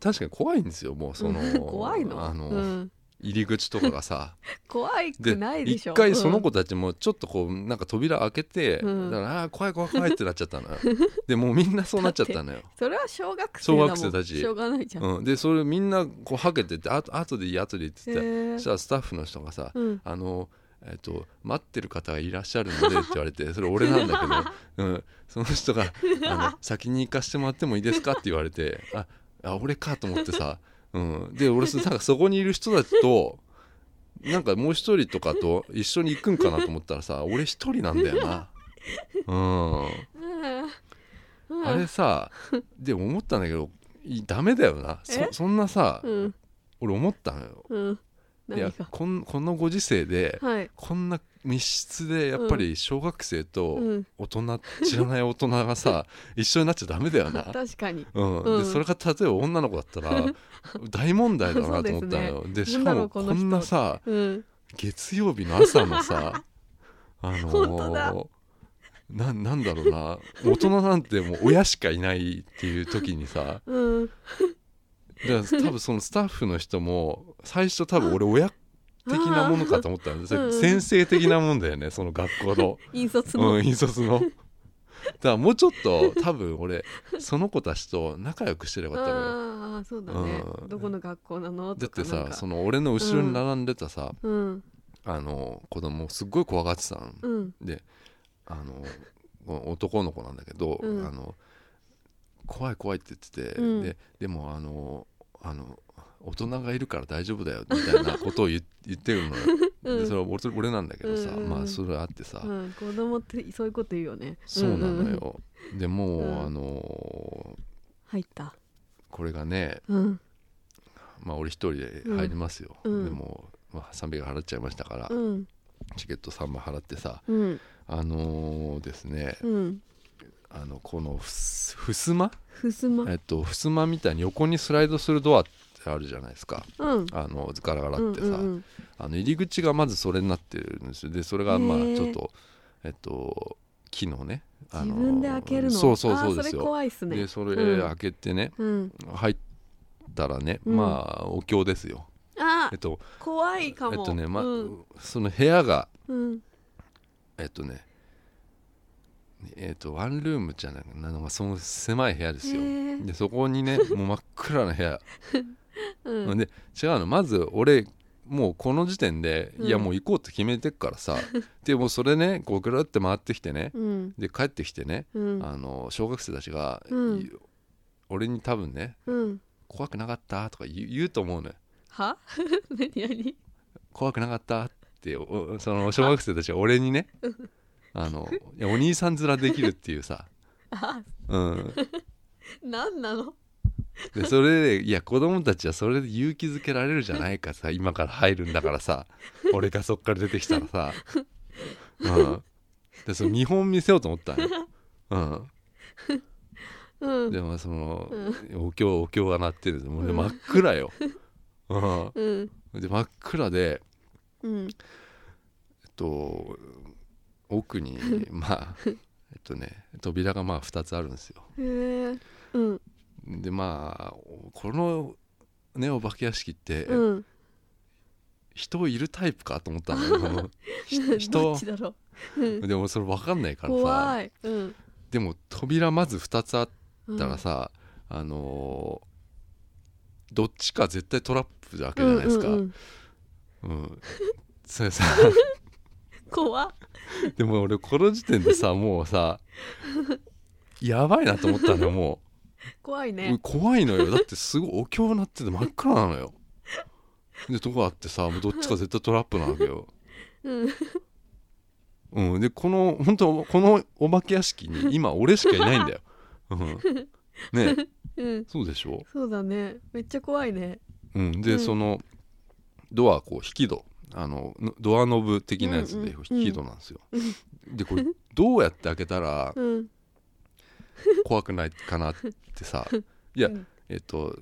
A: 確かに怖いんですよもうその *laughs*
B: 怖いの？
A: あの、
B: うん。
A: 入り口とかがさ。*laughs*
B: 怖い
A: で
B: くないでしょ。
A: 一回その子たちもちょっとこうなんか扉開けて、
B: うん。
A: だからあー怖い怖い怖いってなっちゃったのよ。*laughs* でもうみんなそうなっちゃったのよ。
B: それは小学生だもん。
A: 小学生たち。
B: しょうがないじゃん、
A: うん、でそれみんなこうはけててあ後でいい後でいいって言ってしたらスタッフの人がさ、
B: うん。
A: あのえっと待ってる方がいらっしゃるのでって言われてそれ俺なんだけど、うん、その人があの「先に行かしてもらってもいいですか?」って言われてああ俺かと思ってさ、*laughs* うん、で俺そ *laughs* なんかそこにいる人たちとなんかもう一人とかと一緒に行くんかなと思ったらさ俺一人なんだよな。うん。あれさでも思ったんだけどいダメだよな。そんなさ、
B: うん。
A: 俺思ったのよ。
B: うん
A: い
B: 何
A: や
B: が
A: こんこのご時世で
B: はい。
A: こんな密室でやっぱり小学生と
B: うん。
A: 大人、知らない大人がさ *laughs* 一緒になっちゃダメだよな、
B: 確かに。
A: うん。
B: うん。
A: でそれが例えば女の子だったら *laughs* 大問題だなと思ったのよ。で,、しか
B: なんだろ
A: もこんなさ
B: うん。
A: 月曜日の朝のさあの
B: 本当だ。
A: ななんだろうな。大人なんてもう親しかいないっていう時にさ
B: うん。
A: だから *laughs* 多分そのスタッフの人も最初多分俺親的なものかと思ったんです先生的なもんだよねその学校の、*laughs*
B: 引率の、
A: うん、引率の。*laughs* だからもうちょっと多分俺その子たちと仲良くしてればよかったのよ。
B: ああそうだね、
A: うん。
B: どこの学校なの？
A: だってさその俺の後ろに並んでたさ、
B: うん。
A: あの子供すっごい怖がってたの、
B: うん。
A: であの男の子なんだけど、
B: うん。
A: あの怖い怖いって言ってて、
B: うん。
A: ででもあのあの大人がいるから大丈夫だよみたいなことを言 *laughs* 言ってるのよ、
B: うん。
A: でそれは俺俺なんだけどさ、
B: うんうんうん。
A: まあそれあってさ、
B: うん、子供ってそういうこと言うよね。
A: そうなの
B: んん
A: よ、でもう、
B: うん。
A: あの
B: 入った。
A: これがね
B: うん。
A: まあ俺一人で入りますよ、
B: うん。
A: でも、まあ、300円払っちゃいましたから、
B: うん。
A: チケット3枚払ってさ
B: うん。
A: あのーですね
B: うん
A: あのこのふす襖
B: ふすま？
A: えっと襖みたいに横にスライドするドアってあるじゃないですか。
B: うん。
A: あのガラガラ
B: うん
A: ってさ、
B: うんうん
A: あの入り口がまずそれになってるんですよ。でそれがまあちょっとえっと木のねあの
B: 自分で開けるの？
A: そうそうそうですよ。
B: 怖いっすね。
A: でそれ
B: うん。
A: 開けてね、
B: うん。
A: 入ったらね、
B: うん。
A: まあお経ですよ。
B: あ
A: えっと
B: 怖いかも。
A: えっとね、ま
B: うん。
A: その部屋が
B: うん。
A: えっとねえっとワンルームじゃないなのがその狭い部屋ですよ。でそこにねもう真っ暗な部屋。
B: うん。
A: で違うのまず俺もうこの時点で、
B: うん。
A: いやもう行こうって決めてっからさ *laughs* でもうそれねこうぐるって回ってきてね
B: うん。
A: で帰ってきてね、
B: うん。
A: あの小学生たちが、俺に多分ね
B: うん「
A: 怖くなかった?」とか言うと思うのよ。
B: は？*laughs* 何何「
A: 怖くなかった?」っておその小学生たちが俺にねあのお兄さん面できるっていうさ、*laughs*
B: あ
A: うん、
B: 何なの？
A: でそれでいや子供たちはそれで勇気づけられるじゃないかさ今から入るんだからさ *laughs* 俺がそっから出てきたらさ、うん、でその見本見せようと思ったのよ、
B: う *laughs*
A: うん。ん、でもその、お経お経が鳴ってる。んですもうね真っ暗よ、う
B: うん
A: ん、で真っ暗で
B: うん。
A: えっと奥に *laughs* まあえっとね扉がまあ2つあるんですよ。
B: へえうん。
A: でまあこのねお化け屋敷って、
B: うん。
A: 人いるタイプかと思ったのよ。そ *laughs* のひ
B: ど
A: 人
B: っちだろう。うん。
A: でもそれ分かんないからさ。
B: 怖い。うん。
A: でも扉まず2つあっ
B: うん
A: たらさ、あのーどっちか絶対トラップなわけじゃないですか、
B: う
A: うんん。
B: うん。
A: それさ
B: 怖っ。
A: でも俺この時点でさもうさ *laughs* やばいなと思ったのよもう、
B: 怖いね。
A: 怖いのよ。だってすごいお経鳴ってて真っ暗なのよ。でとこあってさもうどっちか絶対トラップなわけよ。
B: うん。
A: うん、でこの本当このお化け屋敷に今俺しかいないんだよ、うん、ね
B: うん。
A: そうでしょ、
B: そうだね。めっちゃ怖いね。
A: うん、で、
B: うん。
A: そのドアこう引き戸あののドアノブ的なやつで
B: うんうん。
A: 引き戸なんですよ、でこれどうやって開けたら
B: うん。
A: 怖くないかなってさ。*laughs* いや
B: うん
A: えっと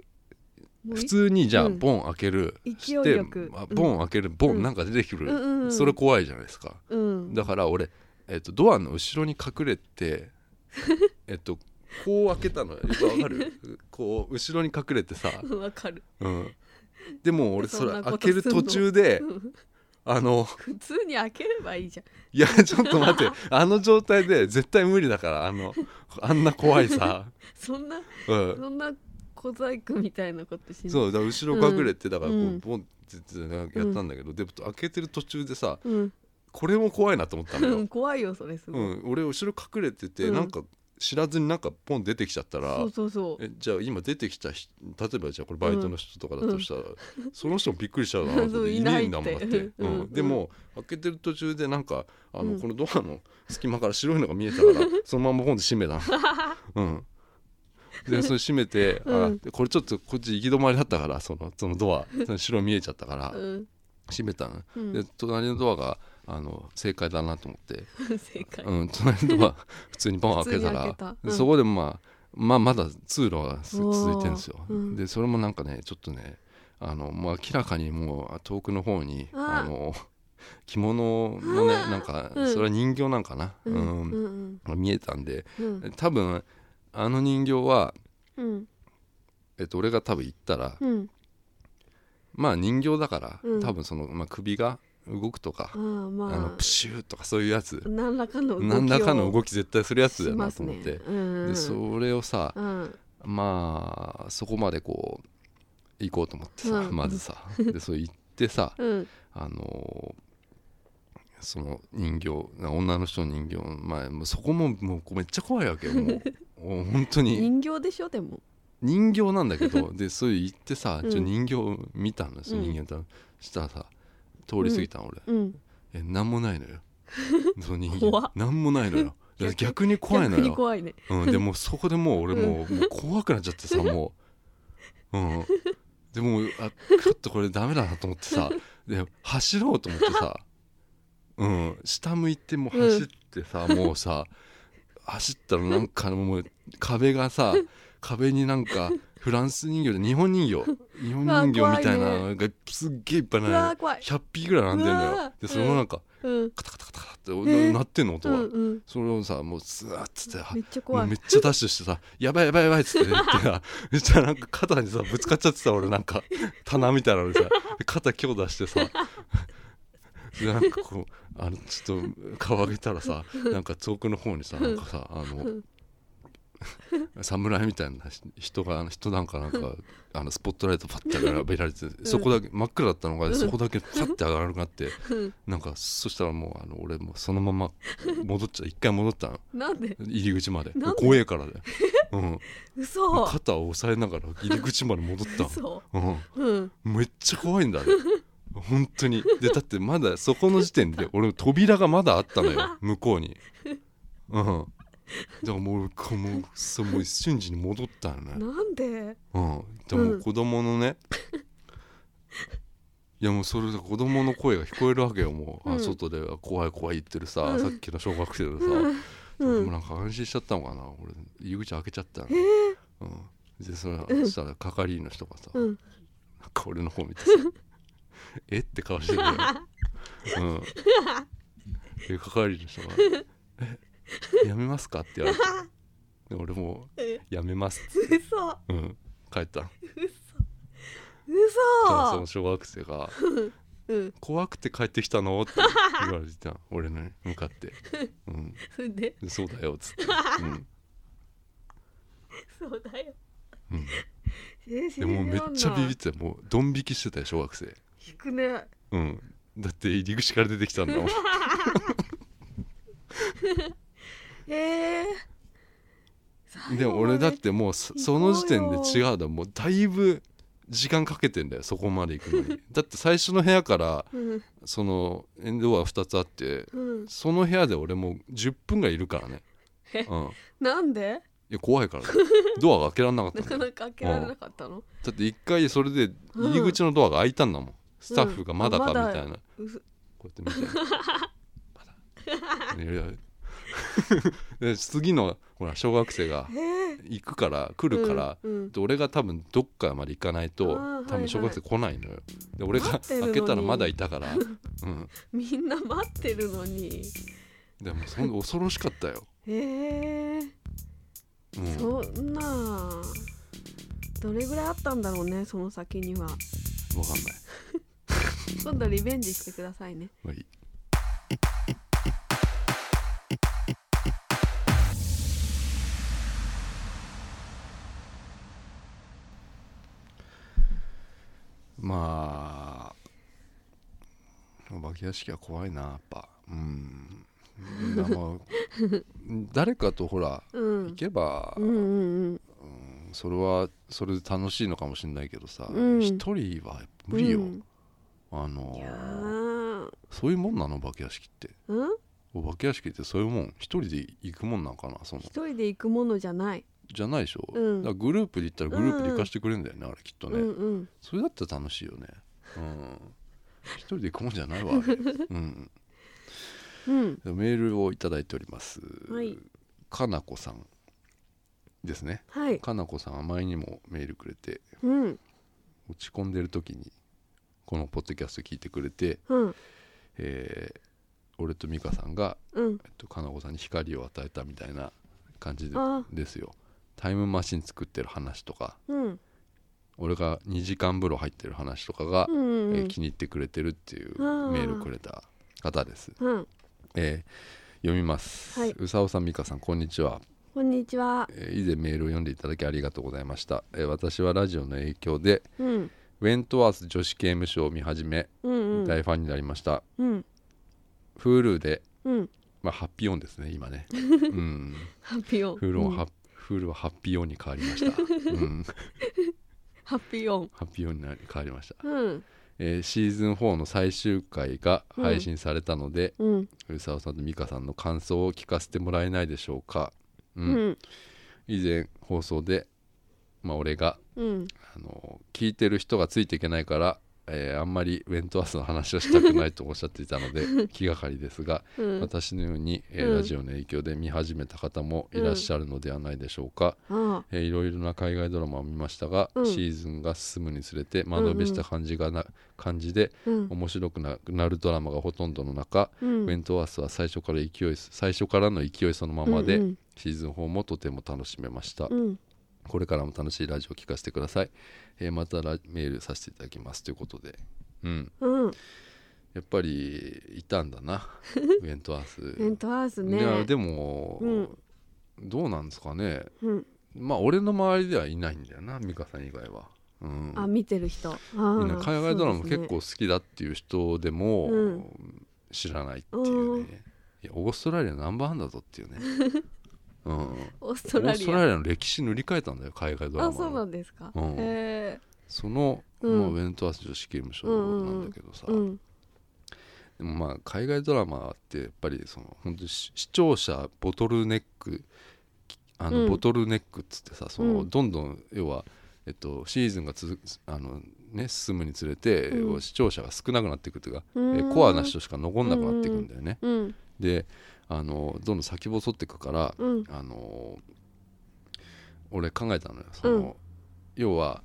A: 普通にじゃあ
B: うん。
A: ボン開ける、
B: 勢い
A: して
B: よく
A: あボン開けるボ
B: うん。
A: ンなんか出てくる、
B: うんうんうん。
A: それ怖いじゃないですか。
B: うん。
A: だから俺、えっと、ドアの後ろに隠れて *laughs* えっとこう開けたの。よわかる？こう後ろに隠れてさ、
B: うんわかる。
A: うん、*laughs* でも俺それ開ける途中で
B: うん。
A: あの
B: 普通に開ければいいじゃん。
A: いやちょっと待って。*laughs* あの状態で絶対無理だからあのあんな怖いさ、*laughs*
B: そんな
A: うん、
B: そんな小細工みたいなことしない。
A: そうだから後ろ隠れてだからこ
B: う
A: うん。ボンってやったんだけど、でも開けてる途中でさ
B: うん。
A: これも怖いなと思ったのよ。
B: うん、怖いよそれすごい、
A: うん、俺後ろ隠れてて、
B: うん。
A: なんか知らずになんかポン出てきちゃったら
B: そうそうそう。
A: えじゃあ今出てきた人例えばじゃあこれバイトの人とかだとしたら、*laughs* その人もびっくりしちゃうな *laughs* いねえんだもんだって、うん。
B: うん。
A: でも開けてる途中でなんかあの、
B: うん。
A: このドアの隙間から白いのが見えたから *laughs* そのままポンって閉めたの。うん。でそれ閉めて、あ
B: うん。
A: でこれちょっとこっち行き止まりだったからそのそのドアその白見えちゃったから
B: うん。
A: 閉めたの、
B: うん。
A: で隣のドアがあの正解だなと思って。*laughs*
B: 正解、
A: うん、隣のドア普通にポン開けた。ら
B: うん。
A: でそこでまあ、まあ、まだ通路が続いてるんですよ、
B: うん。
A: でそれもなんかねちょっとねあのもう明らかにもう遠くの方に
B: あ
A: あの着物のねなんか
B: うん。
A: それは人形なんかな、
B: う
A: うん。見えたんで
B: うん。
A: 多分あの人形は、
B: うん。
A: えっと、俺が多分行ったら
B: うん。
A: まあ人形だから、
B: うん。
A: 多分その、まあ、首が動くとか
B: あ、あまあ。
A: あのプシューとかそういうやつ。
B: 何らかの動きを
A: 何らかの動き絶対するやつだなと思って、
B: うん。
A: でそれをさ、
B: うん。
A: まあそこまでこう行こうと思ってさ、
B: うん。
A: まずさ。でそう行ってさ *laughs*
B: うん。
A: あのーその人形女の人の人形まあそこももうめっちゃ怖いわけよもう。*laughs* 本当に。
B: 人形でしょでも。
A: 人形なんだけどでそういう行ってさ、
B: うん。
A: ちょ人形見たのよその人形と、したらさ通り過ぎたの俺、
B: うん。
A: え何もないのよ。*laughs* その人
B: 怖っ。
A: 形何もな *laughs* いのよ。逆に怖いの
B: 逆に
A: よ
B: 怖いね。
A: うん、でもうそこでもう俺もう,、もう怖くなっちゃってさ *laughs* もう、うん、でもうあちょっとこれダメだなと思ってさで走ろうと思ってさ、うん、下向いてもう走ってさ、もうさ走ったらなんかもう壁がさ壁になんかフランス人形で日本人形。*laughs* 日本人形みたいなのがすっげえいっぱいうな
B: わー怖い。
A: 100匹ぐらい並んでるのよ。でそれもなんか
B: うん。
A: カタカタカタって
B: ー。
A: なってんの音が、
B: うんうん。
A: それをさもうスワッつって
B: めっちゃ
A: めっちゃダッシュしてさ「やばいやばいやばい」っつって言ってさめっちゃなんか肩にさぶつかっちゃってさ俺なんか棚みたいなのにさで肩強打してさ *laughs* でなんかこうあのちょっと顔上げたらさなんか遠くの方にさなんかさあの *laughs* 侍みたいな人が人なんかなんか *laughs* あのスポットライトパッて浴びられて、そこだけ真っ暗だったのが、そこだけパッて上がるがって、*laughs* なんかそしたらもうあの俺もうそのまま戻っちゃ一回戻ったの。
B: なんで？
A: 入り口まで。
B: なんで？
A: 怖えからだよ、うん、
B: 嘘。
A: 肩を押さえながら入り口まで戻った
B: 嘘。
A: の、
B: うん。
A: うん、めっちゃ怖いんだね本当に。でだってまだそこの時点で俺扉がまだあったのよ。向こうに。うん。だからもうこもうそうもう瞬時に戻ったのね。
B: なんで？
A: うん。でも子供のね、いやもうそれで子供の声が聞こえるわけよもう、あ
B: うん。
A: 外では怖い怖い言ってるさ、
B: うん。
A: さっきの小学生でさ、
B: うん。
A: 僕もなんか安心しちゃったのかな俺。入り口開けちゃったの、
B: えー。
A: うん、でそれそしたら係員の人がさ、
B: うん。
A: なんか俺の方見てさ「*laughs* え？っ?」て顔してるのよ、うん、で係員の人が「え *laughs* *laughs* やめますか?」って言われて。で俺も
B: え「
A: やめます」
B: 嘘。
A: うん、帰った。の
B: 嘘。
A: その小学生が
B: うん「
A: 怖くて帰ってきたの?」って言われてた。俺に向かって「うん、
B: で。
A: でそうだよ」っつって、*laughs* うん。
B: そうだよ。
A: うん、
B: え
A: でもうめっちゃビビってた。もうドン引きしてたよ小学生。
B: 引くね。
A: うん。だって入り口から出てきたんだもん *laughs*
B: えー、
A: で。も俺だってもうそその時点で違うだ。もうだいぶ時間かけてんだよそこまで行くのに。*laughs* だって最初の部屋から
B: うん。
A: そのエンドア2つあって
B: うん。
A: その部屋で俺もう10分ぐらいいるからね。
B: え？
A: うん。
B: なんで？
A: いや怖いからね。ドアが開けられなかった *laughs*
B: なんかなか開けられなかったの？
A: だって一回それで入り口のドアが開いたんだもん、スタッフがまだかみたいな、
B: うす
A: こうやって見て。まだ *laughs* *laughs* で次のほら小学生が
B: えー。
A: 行くから来るから、
B: うんうん。
A: で俺が多分どっかまで行かないと多分小学生来ないのよ、で俺が
B: 待ってるのに。
A: 開けたらまだいたから、うん、*laughs*
B: みんな待ってるのに。
A: でもそん恐ろしかったよ、
B: えー、
A: うん、
B: そんなどれぐらいあったんだろうねその先には。
A: 分かんない。*laughs*
B: 今度リベンジしてくださいね。
A: まあいまあお化け屋敷は怖いなやっぱ。うん。*laughs* 誰かとほら
B: うん。
A: 行けば、
B: うんうんうん。
A: それはそれで楽しいのかもしれないけどさ
B: うん。
A: 一、人は無理よ、
B: うん。
A: あの
B: ー。
A: そういうもんなのお化け屋敷って。
B: うん？
A: お化け屋敷ってそういうもん。一人で行くもんなんかなその。
B: 一人で行くものじゃない、
A: じゃないでしょ、
B: うん。
A: だからグループで行ったらグループで行かしてくれるんだよね、あれきっとね、
B: うんうん。
A: それだったら楽しいよね。うん。一人で行くもんじゃないわ、*laughs* うん、
B: うん。
A: でメールをいただいております、
B: はい。
A: かなこさんですね。
B: はい。
A: かなこさんは前にもメールくれて
B: うん。
A: 落ち込んでる時にこのポッドキャスト聞いてくれて、
B: うん。
A: えー俺と美香さんが、
B: うん。
A: えっと、かなこさんに光を与えたみたいな感じで
B: あ
A: ですよタイムマシン作ってる話とか
B: うん。
A: 俺が2時間風呂入ってる話とかが、
B: うんうん
A: えー気に入ってくれてるっていうメールくれた方です、
B: うん。
A: えー読みます、
B: はい。う
A: さおさん美香さんこんにちは、
B: こんにちは。
A: えー以前メールを読んでいただきありがとうございました、えー私はラジオの影響で
B: うん。
A: ウェントワース女子刑務所を見始め
B: うんうん。
A: 大ファンになりました、
B: うん。
A: Hulu で、
B: うん。
A: まあ、ハッピーオンですね今ね、*laughs* うん、
B: ハッピーオン。
A: Hulu は
B: うん
A: ハッ Hulu はハッピーオンに変わりました、うん、
B: ハッピーオン。
A: ハッピーオンになり変わりました、
B: うん。
A: えーシーズン4の最終回が配信されたので、
B: うん。
A: うさおさんと美香さんの感想を聞かせてもらえないでしょうか、う
B: うん。ん
A: 以前放送で、まあ、俺が
B: うん。
A: あの聞いてる人がついていけないから、えーあんまりウェントワースの話をしたくないとおっしゃっていたので *laughs* 気がかりですが、
B: うん。
A: 私のように、えー
B: うん。
A: ラジオの影響で見始めた方もいらっしゃるのではないでしょうか、
B: あ
A: えーいろいろな海外ドラマを見ましたが、
B: うん。
A: シーズンが進むにつれて間延びした感じがな、感じで面白くななるドラマがほとんどの中、
B: うん。
A: ウェントワースは最初から勢い最初からの勢いそのままで、
B: うん
A: シーズン4もとても楽しめました、
B: うん。
A: これからも楽しいラジオを聞かせてください、えーまたラメールさせていただきますということで。うん。
B: うん。
A: やっぱりいたんだな。*laughs* ウェントワース。
B: エントワース
A: いや
B: ね
A: でも、
B: うん。
A: どうなんですかね。
B: うん。
A: まあ俺の周りではいないんだよな美香さん以外は、うん、
B: あ見てる人。
A: 海外ドラマ結構好きだっていう人でも
B: うん。
A: 知らないっていうね、いやオーストラリアナンバーワンだぞっていうね、*laughs* うん、オ
B: オーストラリア
A: の歴史塗り替えたんだよ海外ドラマの。
B: あそうなんですか、
A: うん。
B: へ
A: その、
B: うん。
A: まあ、ウェントワース女子刑務所なんだけどさ、
B: えうん
A: でもまあ海外ドラマってやっぱりその本当に視視聴者ボトルネックあの、
B: うん。
A: ボトルネックっつってさその、
B: うん。
A: どんどん要は、えっと、シーズンが続くあの、ね、進むにつれて、視聴者が少なくなっていくというか、
B: う
A: えコアな人しか残んなくなっていくんだよね。
B: うん。
A: であのどんどん先細っていくから、
B: うん。
A: あの俺考えたのよ。その、
B: うん。
A: 要は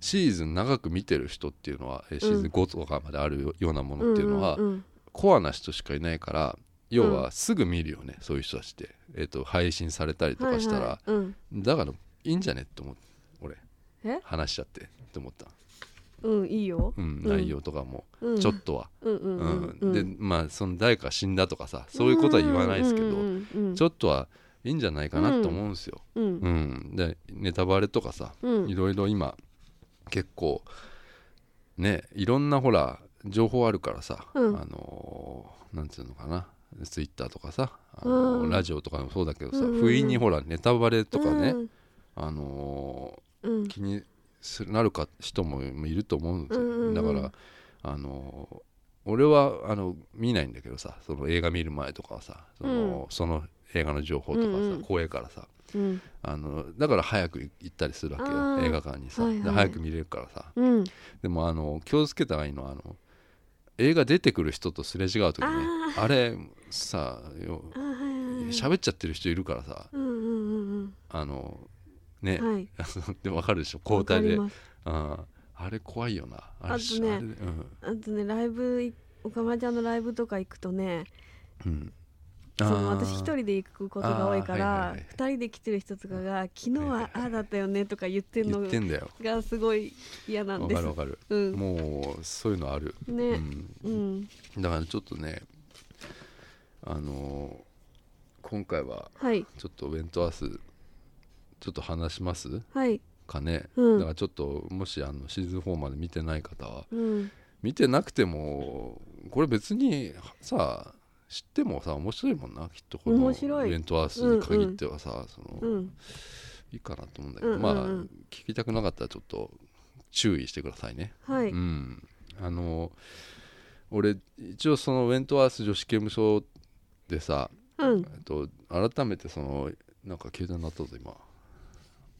A: シーズン長く見てる人っていうのはえシーズン5とかまであるよようなものっていうのは、
B: んん
A: コアな人しかいないから要はすぐ見るよね、そういう人たちって、えー、と配信されたりとかしたら、
B: はいはいうん。
A: だからいいんじゃねって思って俺。
B: え？
A: 話しちゃってって思った、
B: うんいいよ。
A: うん
B: うん。
A: 内容とかも、
B: うん。
A: ちょっとは、
B: うんうん
A: う
B: うん。ん。
A: でまあその誰か死んだとかさそういうことは言わないですけど、ち
B: ょ
A: ょっとはいいんじゃないかなと思うんですよ、
B: うん。
A: うん。でネタバレとかさ
B: うん。
A: いろいろ今結構ねいろんなほら情報あるからさ、
B: うん。
A: あのーなんつうのかなツイッターとかさ、あのー
B: うん。
A: ラジオとかもそうだけどさ、不意にほらネタバレとかね、
B: うん。
A: あの
B: うん。
A: ー気になるか人もいると思うんですよ、
B: うんうんうん。
A: だからあのー俺はあの見ないんだけどさその映画見る前とかはさその,、その映画の情報とかさ、
B: うんうん。
A: 怖いからさ
B: うん。
A: あのだから早く行ったりするわけよ映画館にさ、
B: はいはい。
A: で早く見れるからさ。
B: うん。
A: でもあの気をつけた方がいいのはあの映画出てくる人とすれ違う時ね
B: あ
A: あれさよ喋っちゃってる人いるからさ
B: うんうん。
A: あのね、
B: うんはい *laughs*
A: で分かるでしょ？交代で。
B: わかります。
A: ああ。れ怖いよな。あ
B: とね
A: うん。
B: あとねライブい岡村ちゃんのライブとか行くとね
A: うん。
B: その私一人で行くことが多いから
A: はい
B: 二人で来てる人とかが「昨日はああだったよね」とか言って
A: んだよ。
B: がすごい嫌なん
A: わ
B: です。
A: かるわかる。
B: うん。
A: もうそういうのある、う
B: ね
A: ん、
B: うん。
A: だからちょっとねあの今回は
B: はい。
A: ちょっとウェントワースちょっと話します？
B: はい。
A: かね、
B: うん。
A: だからちょっともしあのシーズン4まで見てない方は
B: うん。
A: 見てなくてもこれ別にさ知ってもさ面白いもんなきっとこのウ
B: 面白い。
A: ェントワースに限ってはさ、その
B: うん。
A: いいかなと思うんだけど、
B: うんうんうん。
A: まあ聞きたくなかったらちょっと注意してくださいね。
B: はい。
A: うん、あの俺一応そのウェントワース女子刑務所でさ、
B: うん。
A: と、改めてそのなんか携帯になったぞ今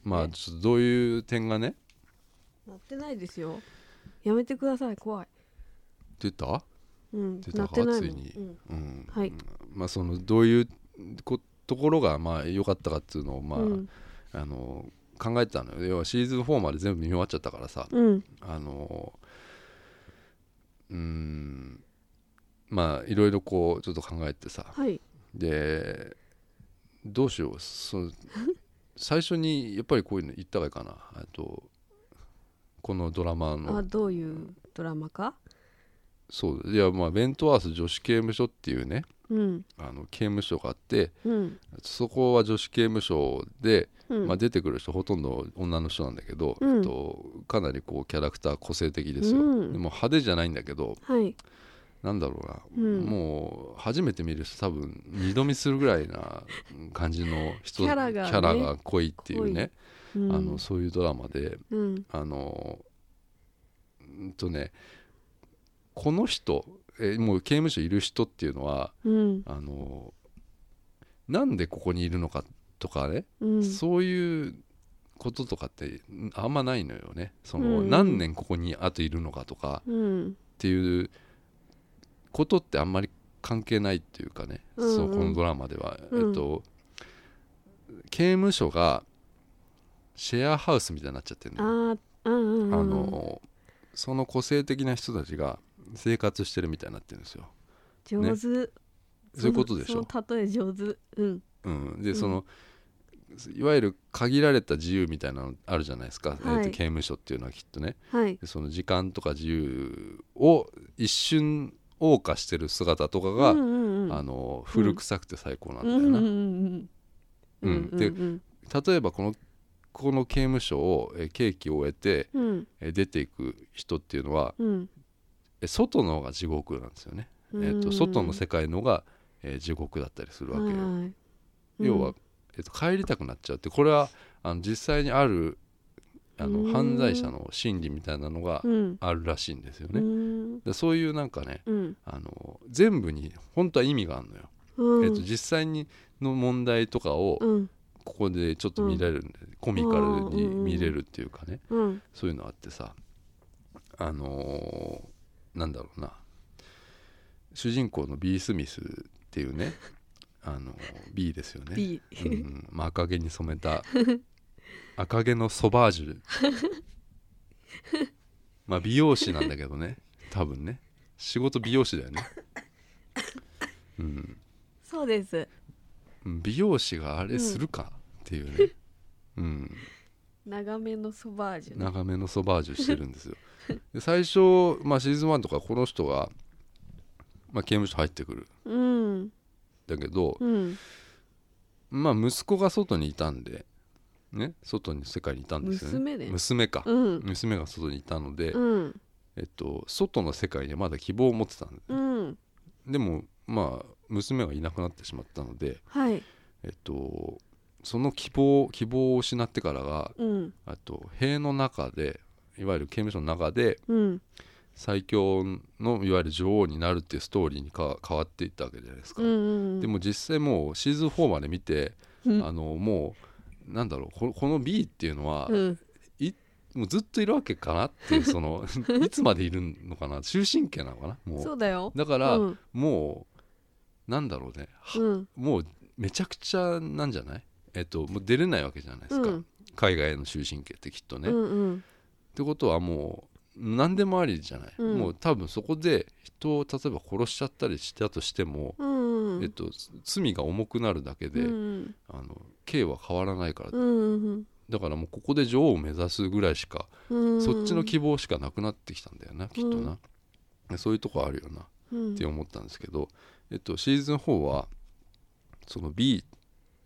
A: まあ
B: え
A: ちょっとどういう点がね？
B: なってないですよ。やめてください怖い。
A: 出た？
B: うん
A: 出た？か
B: なってないもん。
A: ついに。
B: うん。
A: うん。
B: はい。
A: まあそのどういうこところがまあ良かったかっていうのをまあ、
B: うん。
A: あの考えてたのよ。要はシーズン4まで全部見終わっちゃったからさ。
B: うん。
A: あのうーんまあいろいろこうちょっと考えてさ。
B: はい。
A: でどうしよう。そう最初にやっぱりこういうの言った方がいいかな。あとこのドラマ
B: あ
A: の
B: どういうドラマか？
A: そう。いやまあベントワース女子刑務所っていうね
B: うん。
A: あの刑務所があって
B: うん。
A: そこは女子刑務所で、
B: うん。
A: まあ、出てくる人ほとんど女の人なんだけど、
B: うん。
A: えっと、かなりこうキャラクター個性的ですよ、
B: うん。
A: でも派手じゃないんだけど
B: はい
A: なんだろうな、
B: うん。
A: もう初めて見る人多分二度見するぐらいな感じの人
B: キャラがね。
A: キャラが濃いっていうね、
B: うん。
A: あのそういうドラマで。
B: うん。
A: あのうんとねこの人えもう刑務所いる人っていうのは
B: うん。
A: あのなんでここにいるのかとかね、
B: うん。
A: そういうこととかってんあんまないのよね。その、
B: うん。
A: 何年ここにあといるのかとか
B: うん。
A: っていうことってあんまり関係ないっていうかね、
B: うんうん。
A: そうこのドラマでは、
B: うん。
A: えっと刑務所がシェアハウスみたいになっちゃってるの,、
B: あーうんうん
A: あ
B: うん。
A: のその個性的な人たちが生活してるみたいになってるんですよ、
B: 上手。
A: そういうことでしょ。
B: その例え上手。うん。
A: うん、で、
B: うん。
A: そのいわゆる限られた自由みたいなのあるじゃないですか、えーと
B: はい
A: 刑務所っていうのはきっとね。
B: はい。
A: でその時間とか自由を一瞬謳歌してる姿とかが、あの古臭くて最高なんだよな、
B: うん。
A: で
B: うん
A: 例えばこのこの刑務所をえー刑期を終えて
B: うん。
A: えー出ていく人っていうのは
B: うん。
A: えー外の方が地獄なんですよね、えー、と外の世界の方が、えー地獄だったりするわけよ、要は、えー、と帰りたくなっちゃうってこれはあの実際にあるあの
B: うん。
A: 犯罪者の心理みたいなのが
B: うん。
A: あるらしいんですよ
B: う
A: ね、
B: ん。
A: でそういうなんかね
B: うん。
A: あの全部に本当は意味があるのよ、
B: うん。
A: えー、と実際にの問題とかを
B: うん。
A: ここでちょっと見れるんで、コミカルに見れるっていうかね、
B: うん。
A: そういうのあってさあのーなんだろうな。主人公の B・ スミスっていうねあの B ですよね、
B: B
A: うん。まあ、赤毛に染めた *laughs* 赤毛のソバージュまあ美容師なんだけどね。多分ね。仕事美容師だよね、うん、
B: そうです。
A: 美容師があれするか？っていうね、うん、
B: 長めのソバージュね。
A: 長めのソバージュしてるんですよ。で最初、まあ、シーズン1とかこの人が、まあ、刑務所入ってくる。
B: うん。
A: だけど、
B: うん。
A: まあ息子が外にいたんでね外に世界にいたんですよね。
B: 娘で。
A: 娘か、
B: うん。
A: 娘が外にいたので、
B: うん。
A: えっと、外の世界にはまだ希望を持ってたんで
B: うん。
A: でもまあ娘がいなくなってしまったので、
B: はい。
A: えっと、その希望希望を失ってからが
B: うん。
A: あと塀の中でいわゆる刑務所の中で
B: うん。
A: 最強のいわゆる女王になるっていうストーリーにか変わっていったわけじゃないですか、
B: うんうん
A: でも実際もうシーズン4まで見て、
B: うん。
A: あのもうなんだろうここの B っていうのは、
B: うん。
A: もうずっといるわけかなっていうその *laughs* いつまでいるのかな終身刑なのかなも
B: そううだよ。
A: だから、
B: うん。
A: もうなんだろうね、は
B: うん。
A: もうめちゃくちゃなんじゃない？えっともう出れないわけじゃないですか、
B: うん。
A: 海外への終身刑ってきっとね、
B: う
A: っ
B: んうん。
A: てことはもう何でもありじゃない、
B: うん。
A: もう多分そこで人を例えば殺しちゃったりしたとしても、
B: うんうん。
A: えっと、罪が重くなるだけで、
B: うん。
A: あの刑は変わらないから、
B: うんうん
A: だからもうここで女王を目指すぐらいしか、
B: うん。
A: そっちの希望しかなくなってきたんだよなきっとな、でそういうとこあるよな
B: うん。
A: って思ったんですけど、えっと、シーズン4はその B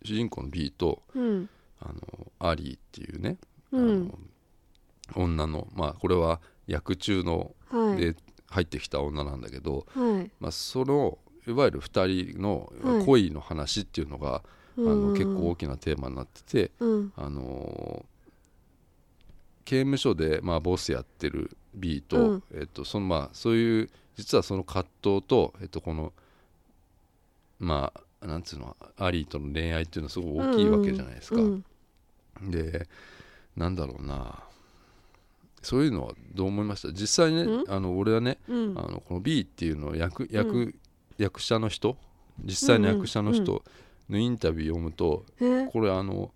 A: 主人公の B と
B: うん。
A: あのアリーっていうね、
B: うん。
A: あの女のまあこれは役中の
B: はい。
A: で入ってきた女なんだけど、
B: はい。
A: まあ、そのいわゆる2人の
B: はい。
A: 恋の話っていうのが、あ
B: うん
A: の結構大きなテーマになってて、
B: うん。
A: あの刑務所で、まあ、ボスやってる B と,、
B: うん。
A: えっとそのまあ、そういう実はその葛藤と、えっと、このまあなんつうのアリーとの恋愛っていうのはすごい大きいわけじゃないですか。
B: うん
A: でなんだろうな。そういうのはどう思いました？実際ね
B: うん？
A: あの俺はね
B: うん。
A: あのこの B っていうのを役役,、役者の人？実際の役者の人のインタビュー読むと、これあの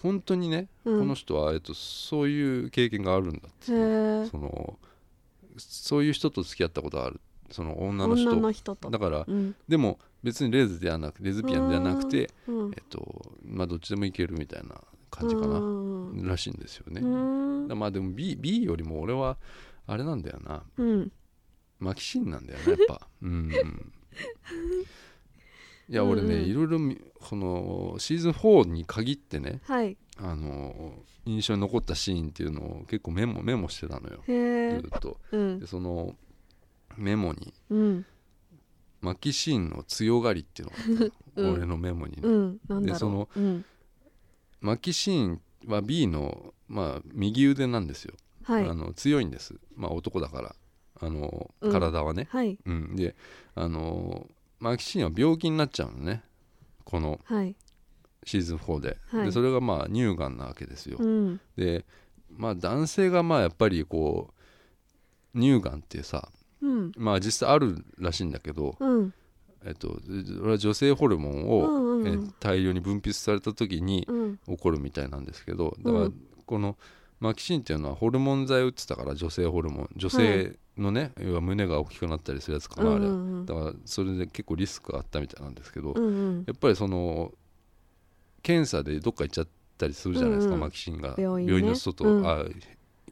A: 本当にね、
B: うん。
A: この人は、えっと、そういう経験があるんだってそのそういう人と付き合ったことがある。その女の人。
B: 女の人と。
A: だから
B: うん。
A: でも別にレズではなくレズビアンではなくて、
B: うん。
A: えっとまあ、どっちでもいけるみたいな感じかな、
B: うん。
A: らしいんですよね、
B: うん。
A: まあでも B, B よりも俺はあれなんだよな。
B: うん。
A: マキシンなんだよねやっぱ。うん *laughs* いや俺ね、
B: うんうん。
A: いろいろみこのシーズン4に限ってね
B: はい。
A: あの印象に残ったシーンっていうのを結構メモメモしてたのよ。ずっと。
B: うん。
A: でそのメモに
B: うん。
A: マキシンの強がりっていうのが *laughs*
B: うん。
A: 俺のメモにね、
B: うん。
A: でその
B: うん。
A: マキシンは B の、まあ、右腕なんですよ、
B: はい。
A: あの強いんです、まあ、男だから。あの
B: うん。
A: 体はね、
B: はい。
A: うん。であのマキシンは病気になっちゃうのね。この
B: はい。
A: シーズン4で,、
B: はい。
A: でそれがまあ乳がんなわけですよ、
B: うん。
A: でまあ男性がまあやっぱりこう乳がんってさ
B: うん。
A: まあ実際あるらしいんだけど、
B: うん。
A: えっと、それは女性ホルモンを、
B: うんうんうん。
A: え大量に分泌された時に
B: うん。
A: 起こるみたいなんですけどだから
B: うん。
A: このマキシンっていうのはホルモン剤を打ってたから女性ホルモン女性のね、要は胸が大きくなったりするやつかな、あれ
B: うんうん
A: だからそれで結構リスクがあったみたいなんですけど、
B: うんうん。
A: やっぱりその検査でどっか行っちゃったりするじゃないですか、
B: うんうん。
A: マキシンが。
B: 病院ね。
A: の外、
B: うん。
A: あ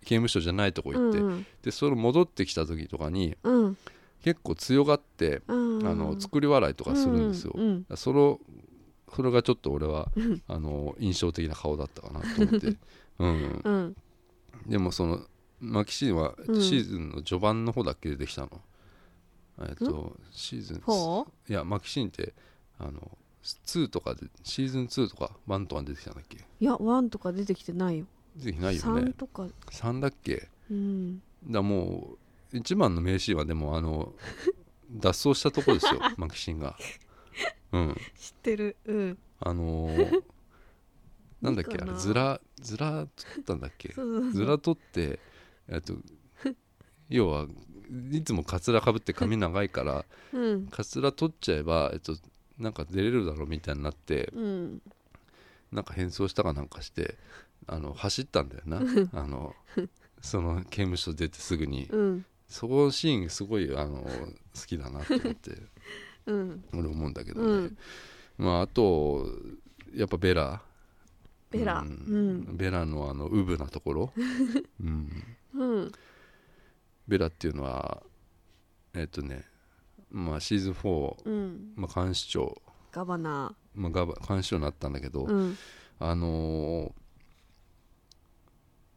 A: 刑務所じゃないとこ
B: う
A: 行って、
B: んうん。
A: でそれ戻ってきた時とかに
B: うん。
A: 結構強がって、
B: うん
A: あの作り笑いとかするんですよ、
B: うん
A: そのそれがちょっと俺は
B: うん。
A: あの印象的な顔だったかなと思って、*laughs* うん、
B: うん。
A: でもそのマキシーンは
B: うん。
A: シーズンの序盤の方だっけ出てきたの、えっとシーズンいやマキシーンってあの2とかでシーズン2とか1とか出てきたんだっけ？
B: いやワンとか出てきてないよ。
A: 出てきないよ
B: 三
A: ね
B: とか。
A: 3だっけ？
B: うん。
A: だもう一番の名シーンはでもあの *laughs* 脱走したとこですよマキシンが。うん。
B: 知ってる。うん。
A: あのーなんだっけ？あれズラズラ取ったんだっけ？
B: そうそうそう。
A: ズラ取ってえっと要はいつもカツラかぶって髪長いから
B: うん。
A: カツラ取っちゃえばえっとなんか出れるだろうみたいになって
B: うん。
A: なんか変装したかなんかしてあの走ったんだよな。*laughs* あのその刑務所出てすぐに。
B: うん。
A: そこのシーンすごいあの好きだなと思って *laughs*
B: うん。
A: 俺思うんだけどね、
B: うん。
A: まああとやっぱベラ
B: ベラ。
A: う
B: うん。ん
A: ベラのあのウブなところ、*laughs* うん、
B: うん。
A: ベラっていうのはえっ、とねまあシーズン4、
B: うん。
A: まあ、監視長、
B: ガバナ
A: まあ、ガバ監視長になったんだけど、あのー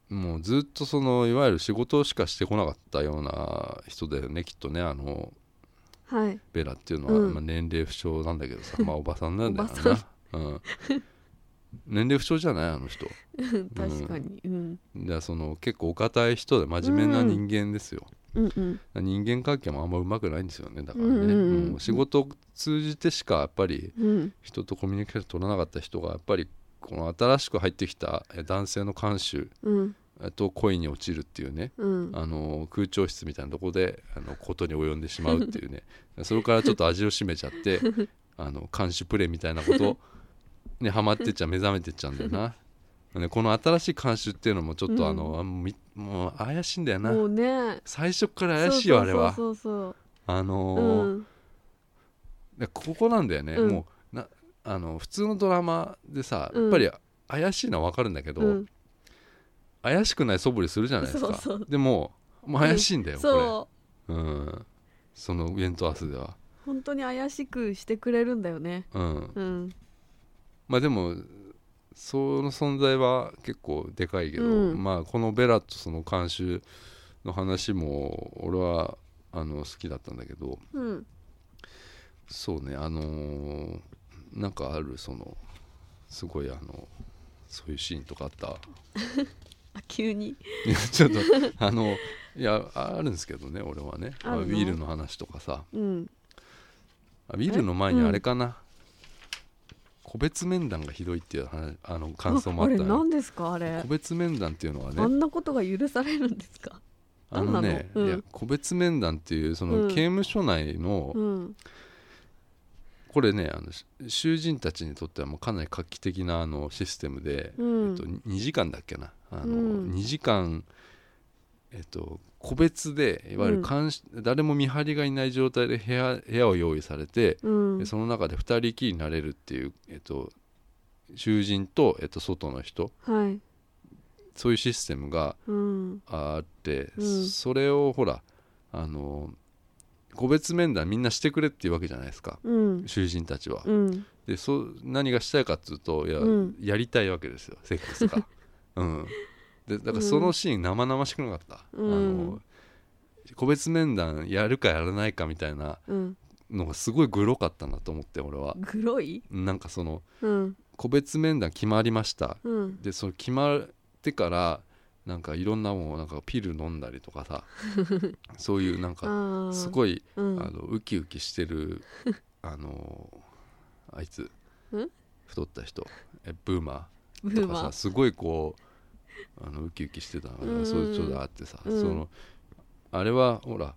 A: もうずっとそのいわゆる仕事しかしてこなかったような人だよねきっとねあの
B: はい。
A: ベラっていうのは、
B: うん。
A: まあ、年齢不詳なんだけどさまあおばさんなんだよな、うん、年齢不詳じゃないあの人。
B: 確かに。うん。
A: でその結構お堅い人で真面目な人間ですよ、
B: うんうん。
A: 人間関係もあんまうまくないんですよねだからね、
B: うんうん
A: 仕事を通じてしかやっぱり
B: うん。
A: 人とコミュニケーション取らなかった人がやっぱりこの新しく入ってきたえ男性の看守
B: うん。
A: えと恋に落ちるっていうね。
B: うん。
A: あの空調室みたいなとこであのことに及んでしまうっていうね。*laughs* それからちょっと味を占めちゃってあの監視プレイみたいなことにハマってっちゃ目覚めてっちゃうんだよな。*laughs* ねこの新しい監視っていうのもちょっとあの、うみもう怪しいんだよな。
B: もうね。
A: 最初から怪しいよあれは
B: そうそう。
A: あ
B: そう
A: のー
B: そううん。
A: でここなんだよね、
B: うん。
A: もうなあの普通のドラマでさ、
B: うん。
A: やっぱり怪しいのは分かるんだけど、
B: うん。
A: 怪しくない素振りするじゃないですか。
B: そうそう。
A: でももう怪しいんだよ、こ
B: そう。
A: れ、うん、そのウェントワースでは、
B: 本当に怪しくしてくれるんだよね。
A: うん、
B: うん
A: まあでもその存在は結構でかいけど、
B: うん。
A: まあこのベラとその監修の話も俺はあの好きだったんだけど
B: うん。
A: そうねあのーなんかあるそのすごいあのそういうシーンとかあった？*laughs*
B: あ急に？
A: いやちょっとあのいやあるんですけどね俺はね。
B: あるの？
A: ウィルの話とかさ。
B: うん。
A: あウィルの前にあれかな、個別面談がひどいっていう話あの感想もあったね
B: あ *laughs* れ何ですかあれ。
A: 個別面談っていうのは
B: あ
A: ね
B: んなことが許されるんですか？
A: あのね、
B: うん。
A: いや個別面談っていうその
B: うん。
A: 刑務所内の、
B: うん。
A: これねあのし囚人たちにとってはもうかなり画期的なあのシステムで、
B: うん。
A: えっと、2時間だっけな？あの、
B: うん。
A: 2時間、えっと、個別でいわゆる監視、誰も見張りがいない状態で部屋部屋を用意されて、
B: うん。
A: でその中で2人きりになれるっていう、えっと、囚人と、えっと、外の人。
B: はい。
A: そういうシステムが
B: うん。
A: あって、
B: うん。
A: それをほらあの個別面談みんなしてくれっていうわけじゃないですか。
B: うん。
A: 囚人たちは。
B: うん。
A: でそう何がしたいかっていうといや,、
B: うん。
A: やりたいわけですよセックスが。*laughs* うん、でだからそのシーン生々しくなかった、
B: うん。
A: あの個別面談やるかやらないかみたいな
B: うん。
A: のがすごいグロかったなと思って俺は。
B: グロい？
A: なんかその
B: うん。
A: 個別面談決まりました。
B: うん。
A: でその決まってからなんかいろんなもうなんかピル飲んだりとかさ *laughs* そういうなんか
B: あ
A: すごい
B: うん。
A: あのウキウキしてる *laughs* あのあいつ。
B: ん？
A: 太った人。えブーマ
B: ブーマ
A: ー。とかさすごいこうあのウキウキしてたのが
B: うん。
A: そういう人があってさ、
B: うん。
A: そのあれはほら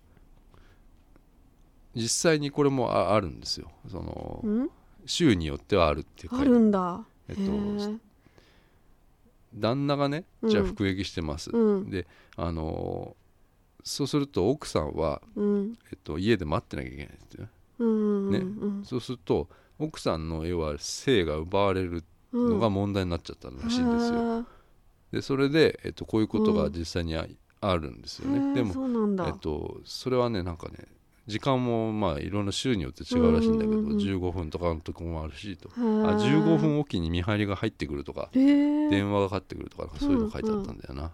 A: 実際にこれもああるんですよ。その
B: うん？
A: 州によってはあるっていう
B: あ
A: 書いて
B: るんだ。
A: えっと旦那がね
B: うん。
A: じゃあ服役してます、
B: うん。
A: であのそうすると奥さんは、
B: うん。
A: えっと、家で待ってなきゃいけないんですよ。
B: うん
A: ね
B: うん
A: そうすると奥さんの要は性が奪われる
B: うん。
A: のが問題になっちゃったらしいんですよ、
B: よ
A: でそれで、えっと、こういうことが実際にあ,、あるんですよね。でもえっと、それはねなんかね時間もまあいろんな週によって違うらしいんだけど、
B: うんうんうんうん。
A: 15分とかのとこもあるしと。あ
B: あ
A: 15分おきに見張りが入ってくるとか電話がかかってくるとかそういうの書いてあったんだよな、だか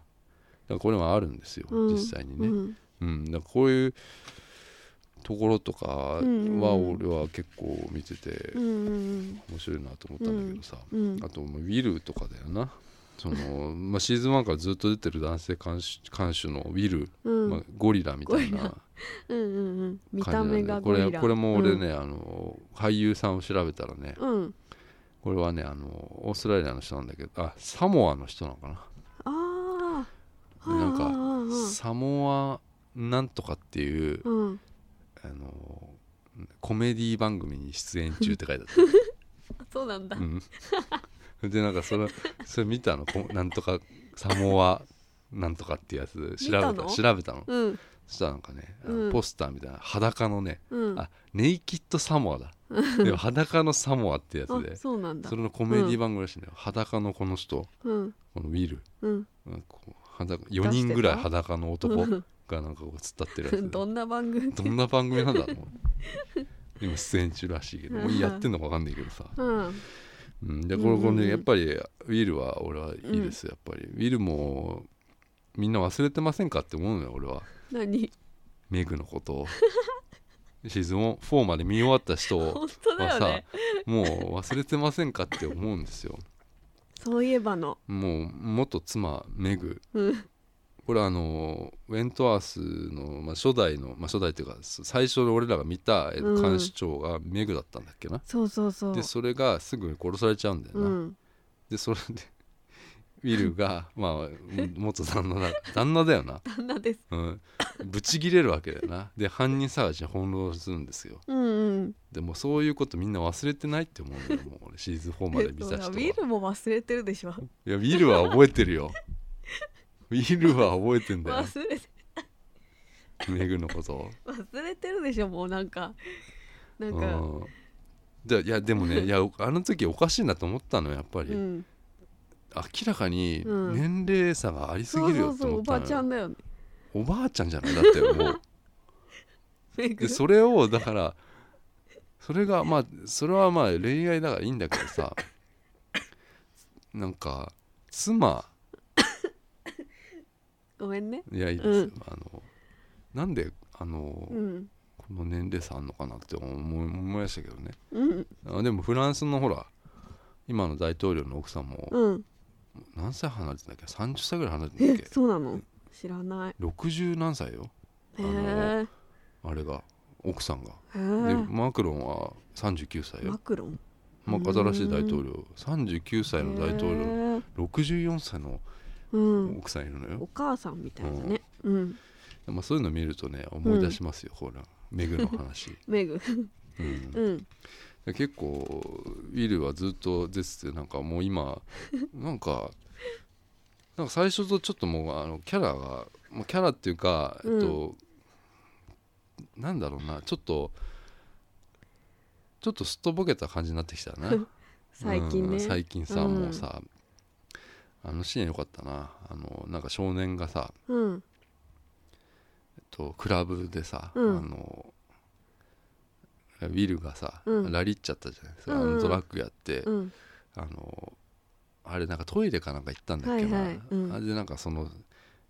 A: らこれもあるんですよ、
B: うん
A: 実際にね、
B: うん。
A: うん、だこういうところとかは
B: うんうん
A: 俺は結構見てて
B: うんうん
A: 面白いなと思ったんだけどさ、
B: うん。
A: あとまあウィルとかだよなその、まあ、シーズン1からずっと出てる男性監守のウィル、
B: うん。
A: まあ、ゴリラみたいな。
B: うんうんうん。見た目がゴリラ。
A: れこれも俺ね、あの俳優さんを調べたらね
B: うん。
A: これはねあのオーストラリアの人なんだけどあサモアの人なのかな。
B: ああ
A: なんか
B: か
A: サモアなんとかっていう
B: うん。
A: あのコメディ番組に出演中って書いてあっ
B: あ *laughs* そうなんだ。
A: た、うん、*laughs* でなんかそれそれ見たの？こなんとかサモアなんとかってやつ調べた調べたの。
B: うん。
A: そしたらなんかね、
B: うん。
A: ポスターみたいな裸のね、
B: うん。
A: あネイキッドサモアだ。でも裸のサモアってやつで
B: あそうなんだ。
A: それのコメディ番組らしいんだよ、裸のこの人。
B: うん。
A: このウィル。
B: うん。
A: うんこう裸4人ぐらい裸の男
B: うん。
A: がなんかこう突っ立ってるやつ。で *laughs*
B: どんな番組？
A: どんな番組なんだろう。今出演中らしいけどもうやってんのか分かんないけどさ、
B: うん
A: うん、でこれこれねやっぱりウィルは俺はいいですよやっぱり。ウィルもみんな忘れてませんかって思うのよ俺は。
B: 何？
A: メグのことを。*laughs* シーズン4まで見終わった人を *laughs*
B: 本当だよね。
A: もう忘れてませんかって思うんですよ
B: そういえばの
A: もう元妻メグ
B: うん
A: これはあのウェントワースの、まあ、初代の、まあ、初代っていうか最初の俺らが見た監視長がメグだったんだっけな、
B: そうそうそう。
A: でそれがすぐ殺されちゃうんだよな、
B: うん。
A: でそれでウィルがまあ元旦那だ旦那だよな、*laughs*
B: 旦那です。
A: うん、ブチギレるわけだよな。で犯人探しに翻弄するんですよ。
B: うんうん。
A: でもそういうことみんな忘れてないって思うんだよもう俺シーズン4まで見た人は
B: ウィルも忘れてるでしょ。
A: いやウィルは覚えてるよウィルは覚えてんだよ。
B: 忘れて
A: メグのことを。
B: 忘れてるでしょもうなんか。なんか。
A: うん。でいやでもねいや *laughs* あの時おかしいなと思ったのよやっぱり、
B: うん。
A: 明らかに
B: うん。
A: 年齢差がありすぎるよって思ったのよ。
B: ちゃんだよね。
A: おばあちゃんじゃない？だってもう。*laughs* でそれをだからそれがまあそれはまあ恋愛だからいいんだけどさ。*laughs* なんか妻
B: ごめんね。
A: いやいいですよ、
B: うん。
A: あのなんであの、
B: うん。
A: この年齢差あんのかなって思い思いましたけどね。
B: うん。
A: あでもフランスのほら今の大統領の奥さんも
B: うん。
A: 何歳離れてんだっけ？30歳ぐらい離れてんだっ
B: え
A: け
B: そうなの？知らない。
A: 60何歳よ。
B: へ
A: あの
B: え
A: あれが奥さんが。
B: へ
A: で
B: え
A: マクロンは39歳よ。
B: マ、クロン？
A: まあ、新しい大統領。39歳の大統領。
B: へえ
A: 64歳の
B: うん
A: 奥さんいるの
B: お
A: よ、
B: 母さんみたいだね。うん。
A: まあ、そういうの見るとね思い出しますよ、ほら。メグの話、*laughs*
B: メグ。
A: うん。結構ウィルはずっと出ててなんかもう今 *laughs* なんかなんか最初とちょっともうあのキャラが、まあ、キャラっていうか、えっとなんだろうなちょっとちょっとすっとぼけた感じになってきたな。*laughs*
B: 最近ね。
A: うん最近さ、
B: うん。
A: もうさあのシーンよかったな。あのなんか少年がさ、
B: うん。
A: えっと、クラブでさ、
B: うん。
A: あのウィルがさ、
B: うん。
A: ラリっちゃったじゃないですか、
B: うんうん。
A: あのトラックやって、
B: うん。
A: あのあれなんかトイレかなんか行ったんだっけな、
B: はいはい。うん。
A: あれでなんかその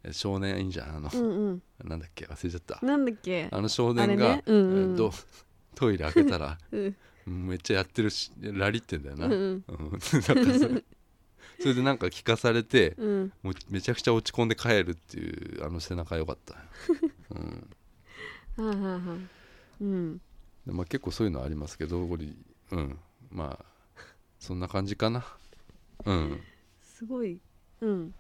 A: え少年いいんじゃん。あの、
B: うんうん。
A: なんだっけ忘れちゃった。
B: なんだっけ？
A: あの少年が、
B: ね。うんうん。
A: えっとトイレ開けたら *laughs*
B: うん。
A: めっちゃやってるしラリってんだよな、
B: うん
A: うん。*laughs* なんか *laughs* それでなんか聞かされて
B: うん。
A: もうめちゃくちゃ落ち込んで帰るっていうあの背中良かった、うん。
B: はいはいはいうん。
A: でまあ、結構そういうのありますけどこれうん。まあそんな感じかな。うん。
B: すごい。うん。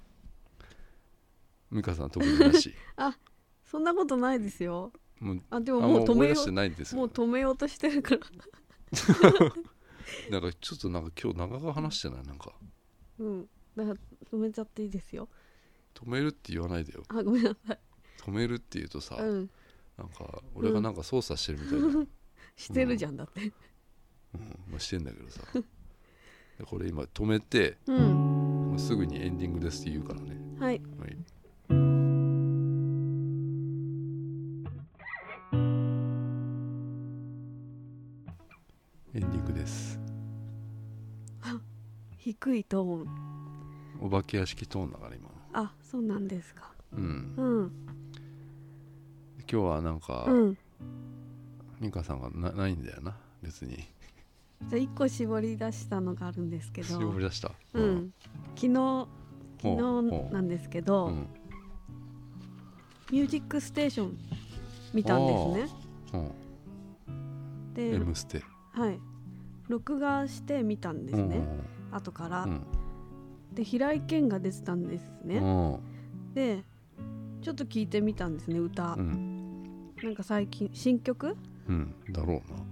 A: 美香さん特になし。*laughs*
B: そんなことないですよ。
A: もう
B: あでも
A: あ
B: もう止めよう。も
A: よ。
B: う止めようとしてるから。*laughs*
A: なんかちょっとなんか今日長く話してない？なんか
B: うん。だから止めちゃっていいですよ。
A: 止めるって言わないでよ。
B: あごめんなさい。
A: 止めるって言うとさ、
B: うん。
A: なんか俺がなんか操作してるみたいな、*laughs* うん、
B: してるじゃんだって、うん。
A: まあ、してんだけどさ。これ今止めて、
B: うん、
A: すぐにエンディングですって言うからね。
B: はい、
A: はい。エンディングです。
B: トーン。
A: お化け屋敷トーンだから今。の
B: あそうなんですか。
A: うん。
B: うん。
A: 今日はなんか、
B: うん。
A: 美香さんがなないんだよな。別に。
B: じゃあ1個絞り出したのがあるんですけど。
A: 絞り出した？
B: うん。昨日昨
A: ほうほう。
B: 日なんですけ
A: う
B: ど、
A: ん。
B: ミュージックステーション見たんですね。
A: うん。
B: で
A: M ステ。
B: はい。録画して見たんですね、後から、
A: うん。
B: で平井堅が出てたんですね、
A: うん。
B: でちょっと聞いてみたんですね歌、
A: うん。
B: なんか最近新曲？
A: うんだろうな。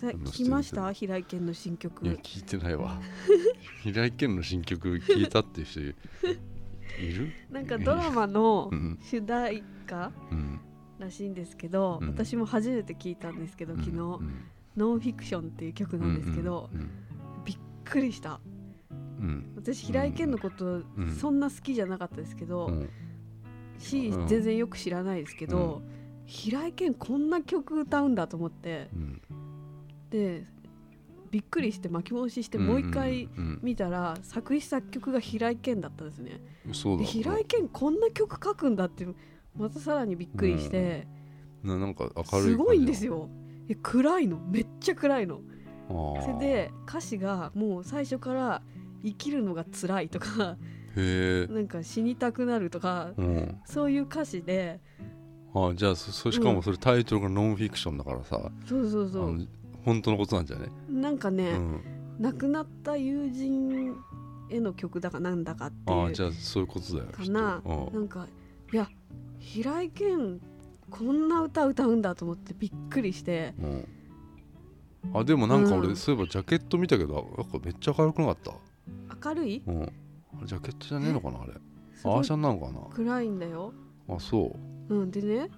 B: 聞きました？平井堅の新曲。
A: いや聞いてないわ。*laughs* 平井堅の新曲聞いたっていう人いる？
B: なんかドラマの
A: うん。
B: 主題歌
A: うん。
B: らしいんですけど、
A: うん。
B: 私も初めて聞いたんですけど昨日、
A: うん。
B: ノンフィクションっていう曲なんですけど、
A: うん
B: びっくりした。
A: うん
B: 私平井堅のこと
A: うん。
B: そんな好きじゃなかったですけど、
A: うん。
B: し
A: うん。
B: 全然よく知らないですけど、平井堅こんな曲歌うんだと思って
A: うん。
B: でびっくりして巻き戻ししてもう一回
A: うん
B: 見たら作詞作曲が平井堅だったんですね。平井堅こんな曲書くんだってまたさらにびっくりして、
A: ななんか明るい
B: すごいんです
A: よ。
B: 暗いの？めっちゃ暗いの。
A: そ
B: それで歌詞がもう最初から生きるのが辛いとかなんか死にたくなるとか
A: うん。
B: そういう歌詞で
A: あじゃあそそしかもそれタイトルがノンフィクションだからさ、
B: そうそうそ
A: あの本当のことなんじゃね
B: なんかね、
A: うん、
B: 亡くなった友人への曲だかなんだかっていう
A: あじゃあそういうことだよ
B: かな。なんかいや平井堅こんな歌歌うんだと思ってびっくりして。
A: うん。うんあでもなんか俺、
B: うん。
A: そういえばジャケット見たけどなんかめっちゃ明るくなかった？
B: 明るい？
A: うん。あれジャケットじゃねえのかなあれ。アーシャンなのかな。
B: 暗いんだよ。
A: あそう。
B: うんでね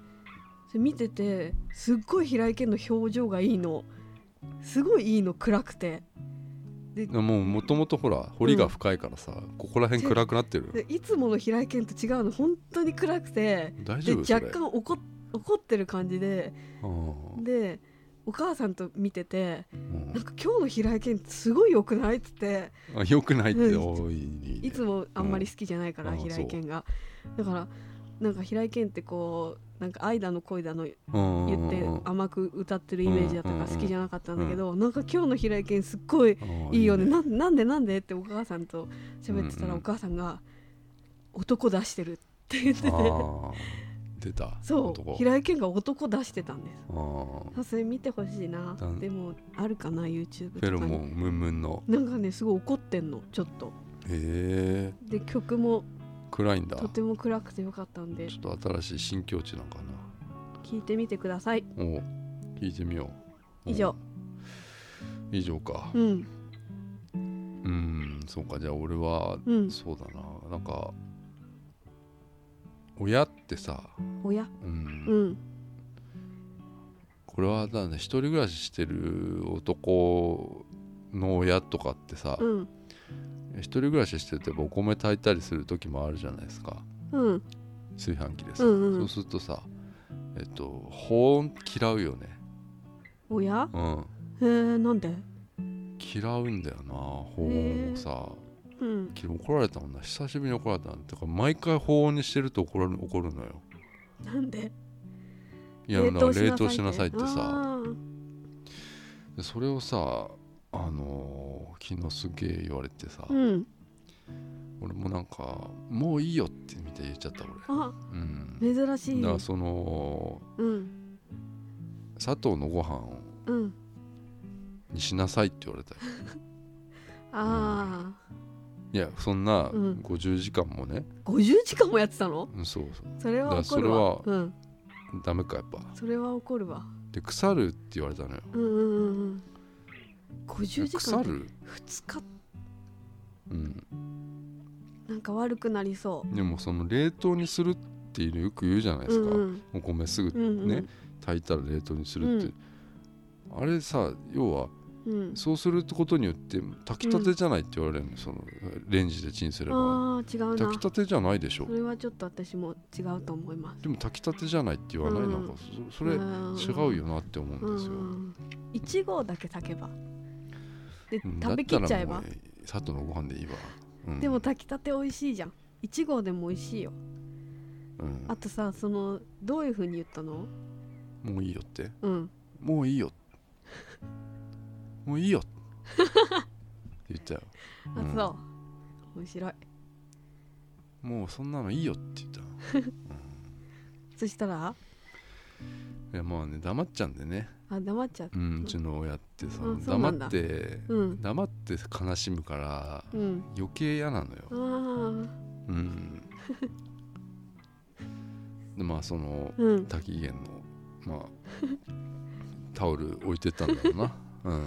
B: それ見ててすっごい平井堅の表情がいいの。すごいいいの暗くて。
A: でももともとほら彫りが深いからさ、ここら辺暗くなってる
B: でいつもの平井堅と違うの本当に暗くて。で
A: 大丈夫
B: 若干怒っ怒ってる感じで。
A: うん
B: でお母さんと見てて
A: うん。
B: なんか今日の平井堅すごい良くないっつって。
A: あよくないって
B: うん。
A: 多いに、
B: いつもあんまり好きじゃないから、
A: うん。
B: 平井堅が。だからなんか平井堅ってこうなんか愛だの恋だの言
A: 言
B: って甘く歌ってるイメージだったから好きじゃなかったんだけど、なんか今日の平井堅すっごいいいよね。なんなんでなんでってお母さんと喋ってた
A: うんうん。
B: らお母さんが「男出してる」って言ってて
A: 出た
B: そ
A: 男。
B: う平井堅が男出してたんです。
A: あー
B: あそれ見てほしいな。でもあるかな YouTube とか
A: フェロモ
B: に
A: ンムンムンの。
B: なんかねすごい怒ってんの。ちょっと。
A: へえ。
B: で曲も
A: 暗いんだ。
B: とても暗くてよかったんで。
A: ちょっと新しい新境地なんか
B: 聞いてみてください。
A: なおう。聞いてみよう。
B: 以上。
A: うん以上か。
B: うん。
A: うんそうか。じゃあ俺は
B: うん。
A: そうだな。なんか親ってさ、
B: 親？
A: うん。
B: うん。
A: これはだね一人暮らししてる男の親とかってさ、
B: うん。
A: 一人暮らししててお米炊いたりする時もあるじゃないですか。
B: うん。
A: 炊飯器でさ、
B: うんうん。
A: そうするとさえっと保温嫌うよね。
B: 親？
A: うん。
B: へえなんで？
A: 嫌うんだよな保温をさ
B: うん。
A: 昨日怒られたもんな。久しぶりに怒られたんだから毎回保温にしてると怒られ怒るのよ。
B: なんで？
A: いやなんか冷凍しなさいってさ。それをさあのー昨日すげえ言われてさ、
B: うん。
A: 俺もなんかもういいよってみたいに言っちゃった俺。
B: あ
A: うん。
B: 珍しい。
A: だからその
B: うん。
A: 砂糖のご飯
B: うん。
A: にしなさいって言われたよ。*laughs*
B: ああ
A: いやそんな
B: うん。
A: 50時間もね、
B: 50時間もやってたの？
A: うん、そうそう。
B: それは怒るわ。
A: だから
B: うん。
A: ダメかやっぱ。
B: それは怒るわ。
A: で腐るって言われたのよ。
B: うんうんうんうん。50時間って
A: 腐る
B: ？2日？
A: うん。
B: なんか悪くなりそ
A: でもその冷凍にするっていうのよく言うじゃないうですか、
B: うん
A: お米すぐ
B: うんうんうん。
A: ね炊いたら冷凍にするって、あれさ要は
B: うん。
A: そうすることによって炊きたてじゃないって言われるの、そのレンジでチンすれば。
B: ああ違うな。
A: 炊きたてじゃないでしょ。
B: それはちょっと私も違うと思います。
A: でも炊きたてじゃないって言わない、
B: うん。
A: なんかそそれ違うよなって思うんですよ、
B: うん。1合だけ炊けば。で
A: うん
B: 食べきっちゃえば。
A: だったらもう砂糖のご飯でいいわ。うん。
B: でも炊きたて美味しいじゃん。1号でも美味しいよ。
A: うん。
B: あとさそのどういう風に言ったの？
A: もういいよって。
B: うん。
A: もういいよもういいよ。って言ったよ *laughs*
B: あ、
A: うん。
B: そう。面白い。
A: もうそんなのいいよって言った *laughs*
B: そしたら？
A: いやまあね黙っちゃうんでね。
B: あ黙っちゃう。
A: うんうちの親ってさ
B: うなんだ。
A: 黙って
B: うん。
A: 黙って悲しむから
B: うん。
A: 余計嫌なのよ。
B: あ
A: うん。でまあその
B: ーうん。
A: 滝源のまあタオル置いてったんだろうな *laughs* うん。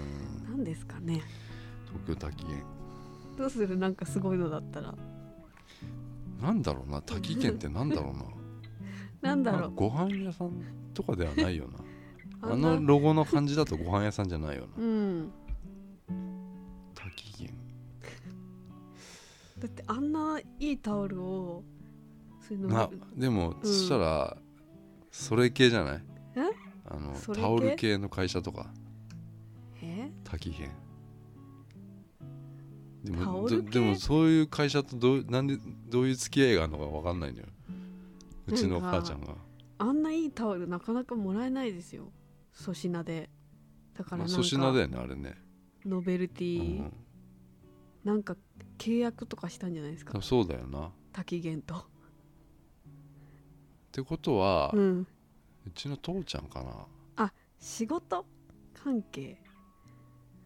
B: 何ですかね。
A: 東京滝。源
B: どうする？なんかすごいのだったら。
A: なんだろうな。滝源ってなんだろうな。*laughs*
B: なんだろう。
A: あご飯屋さんとかではないよ *laughs* な。あのロゴの感じだとご飯屋さんじゃないよな。
B: うん。
A: 滝源
B: だってあんないいタオルをそういうの。
A: あでも、
B: うん。
A: そしたらそれ系じゃない？
B: え？
A: あのタオル系の会社とか。
B: え
A: 滝源で
B: タ
A: もででもそういう会社とどうなんでどういう付き合いがあるのか分かんないのよ。うちの母ちゃんが、
B: あんないいタオルなかなかもらえないですよ。粗品で。だから
A: 粗品だ
B: か
A: よねあれね、
B: ノベルテ
A: う
B: ィ、
A: ん、
B: なんか契約とかしたんじゃないですか？
A: そうだよな。っ
B: 滝源と。
A: てことは、
B: う
A: うんちの父ちゃんかな。
B: 仕事関係？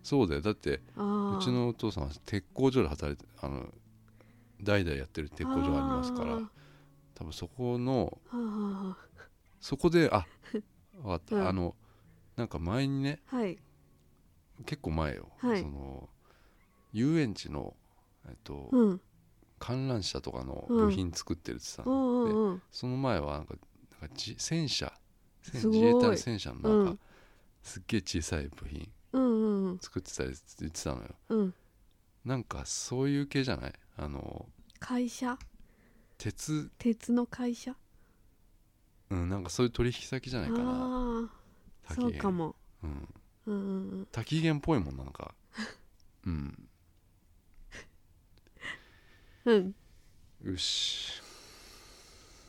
A: そうだよ。だってうちのお父さんは鉄工所で働いてあの代々やってる鉄工所がありますから
B: あ
A: 多分そこのそこであ分かった、
B: うん。
A: あのなんか前にね
B: あはい。
A: 結構前よ、
B: はい。
A: その遊園地の、えっと
B: うん。
A: 観覧車とかの
B: うん。
A: 部品作ってるってさ、
B: うん
A: その前はなんかなんかじ戦車。自衛隊の戦車のなんか、
B: うん。
A: すっげえ小さい部品
B: うんうんうん。
A: 作ってたりって言ってたのよ。
B: うん。
A: なんかそういう系じゃない？あの
B: 会社？
A: 鉄。
B: 鉄の会社？
A: うんなんかそういう取引先じゃないかな。
B: ああそうかも。
A: うん
B: うんうんうん。
A: 滝源っぽいもんなんか。うん。
B: うん。
A: よし。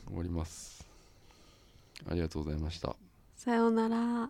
A: 終わります。ありがとうございました。
B: さようなら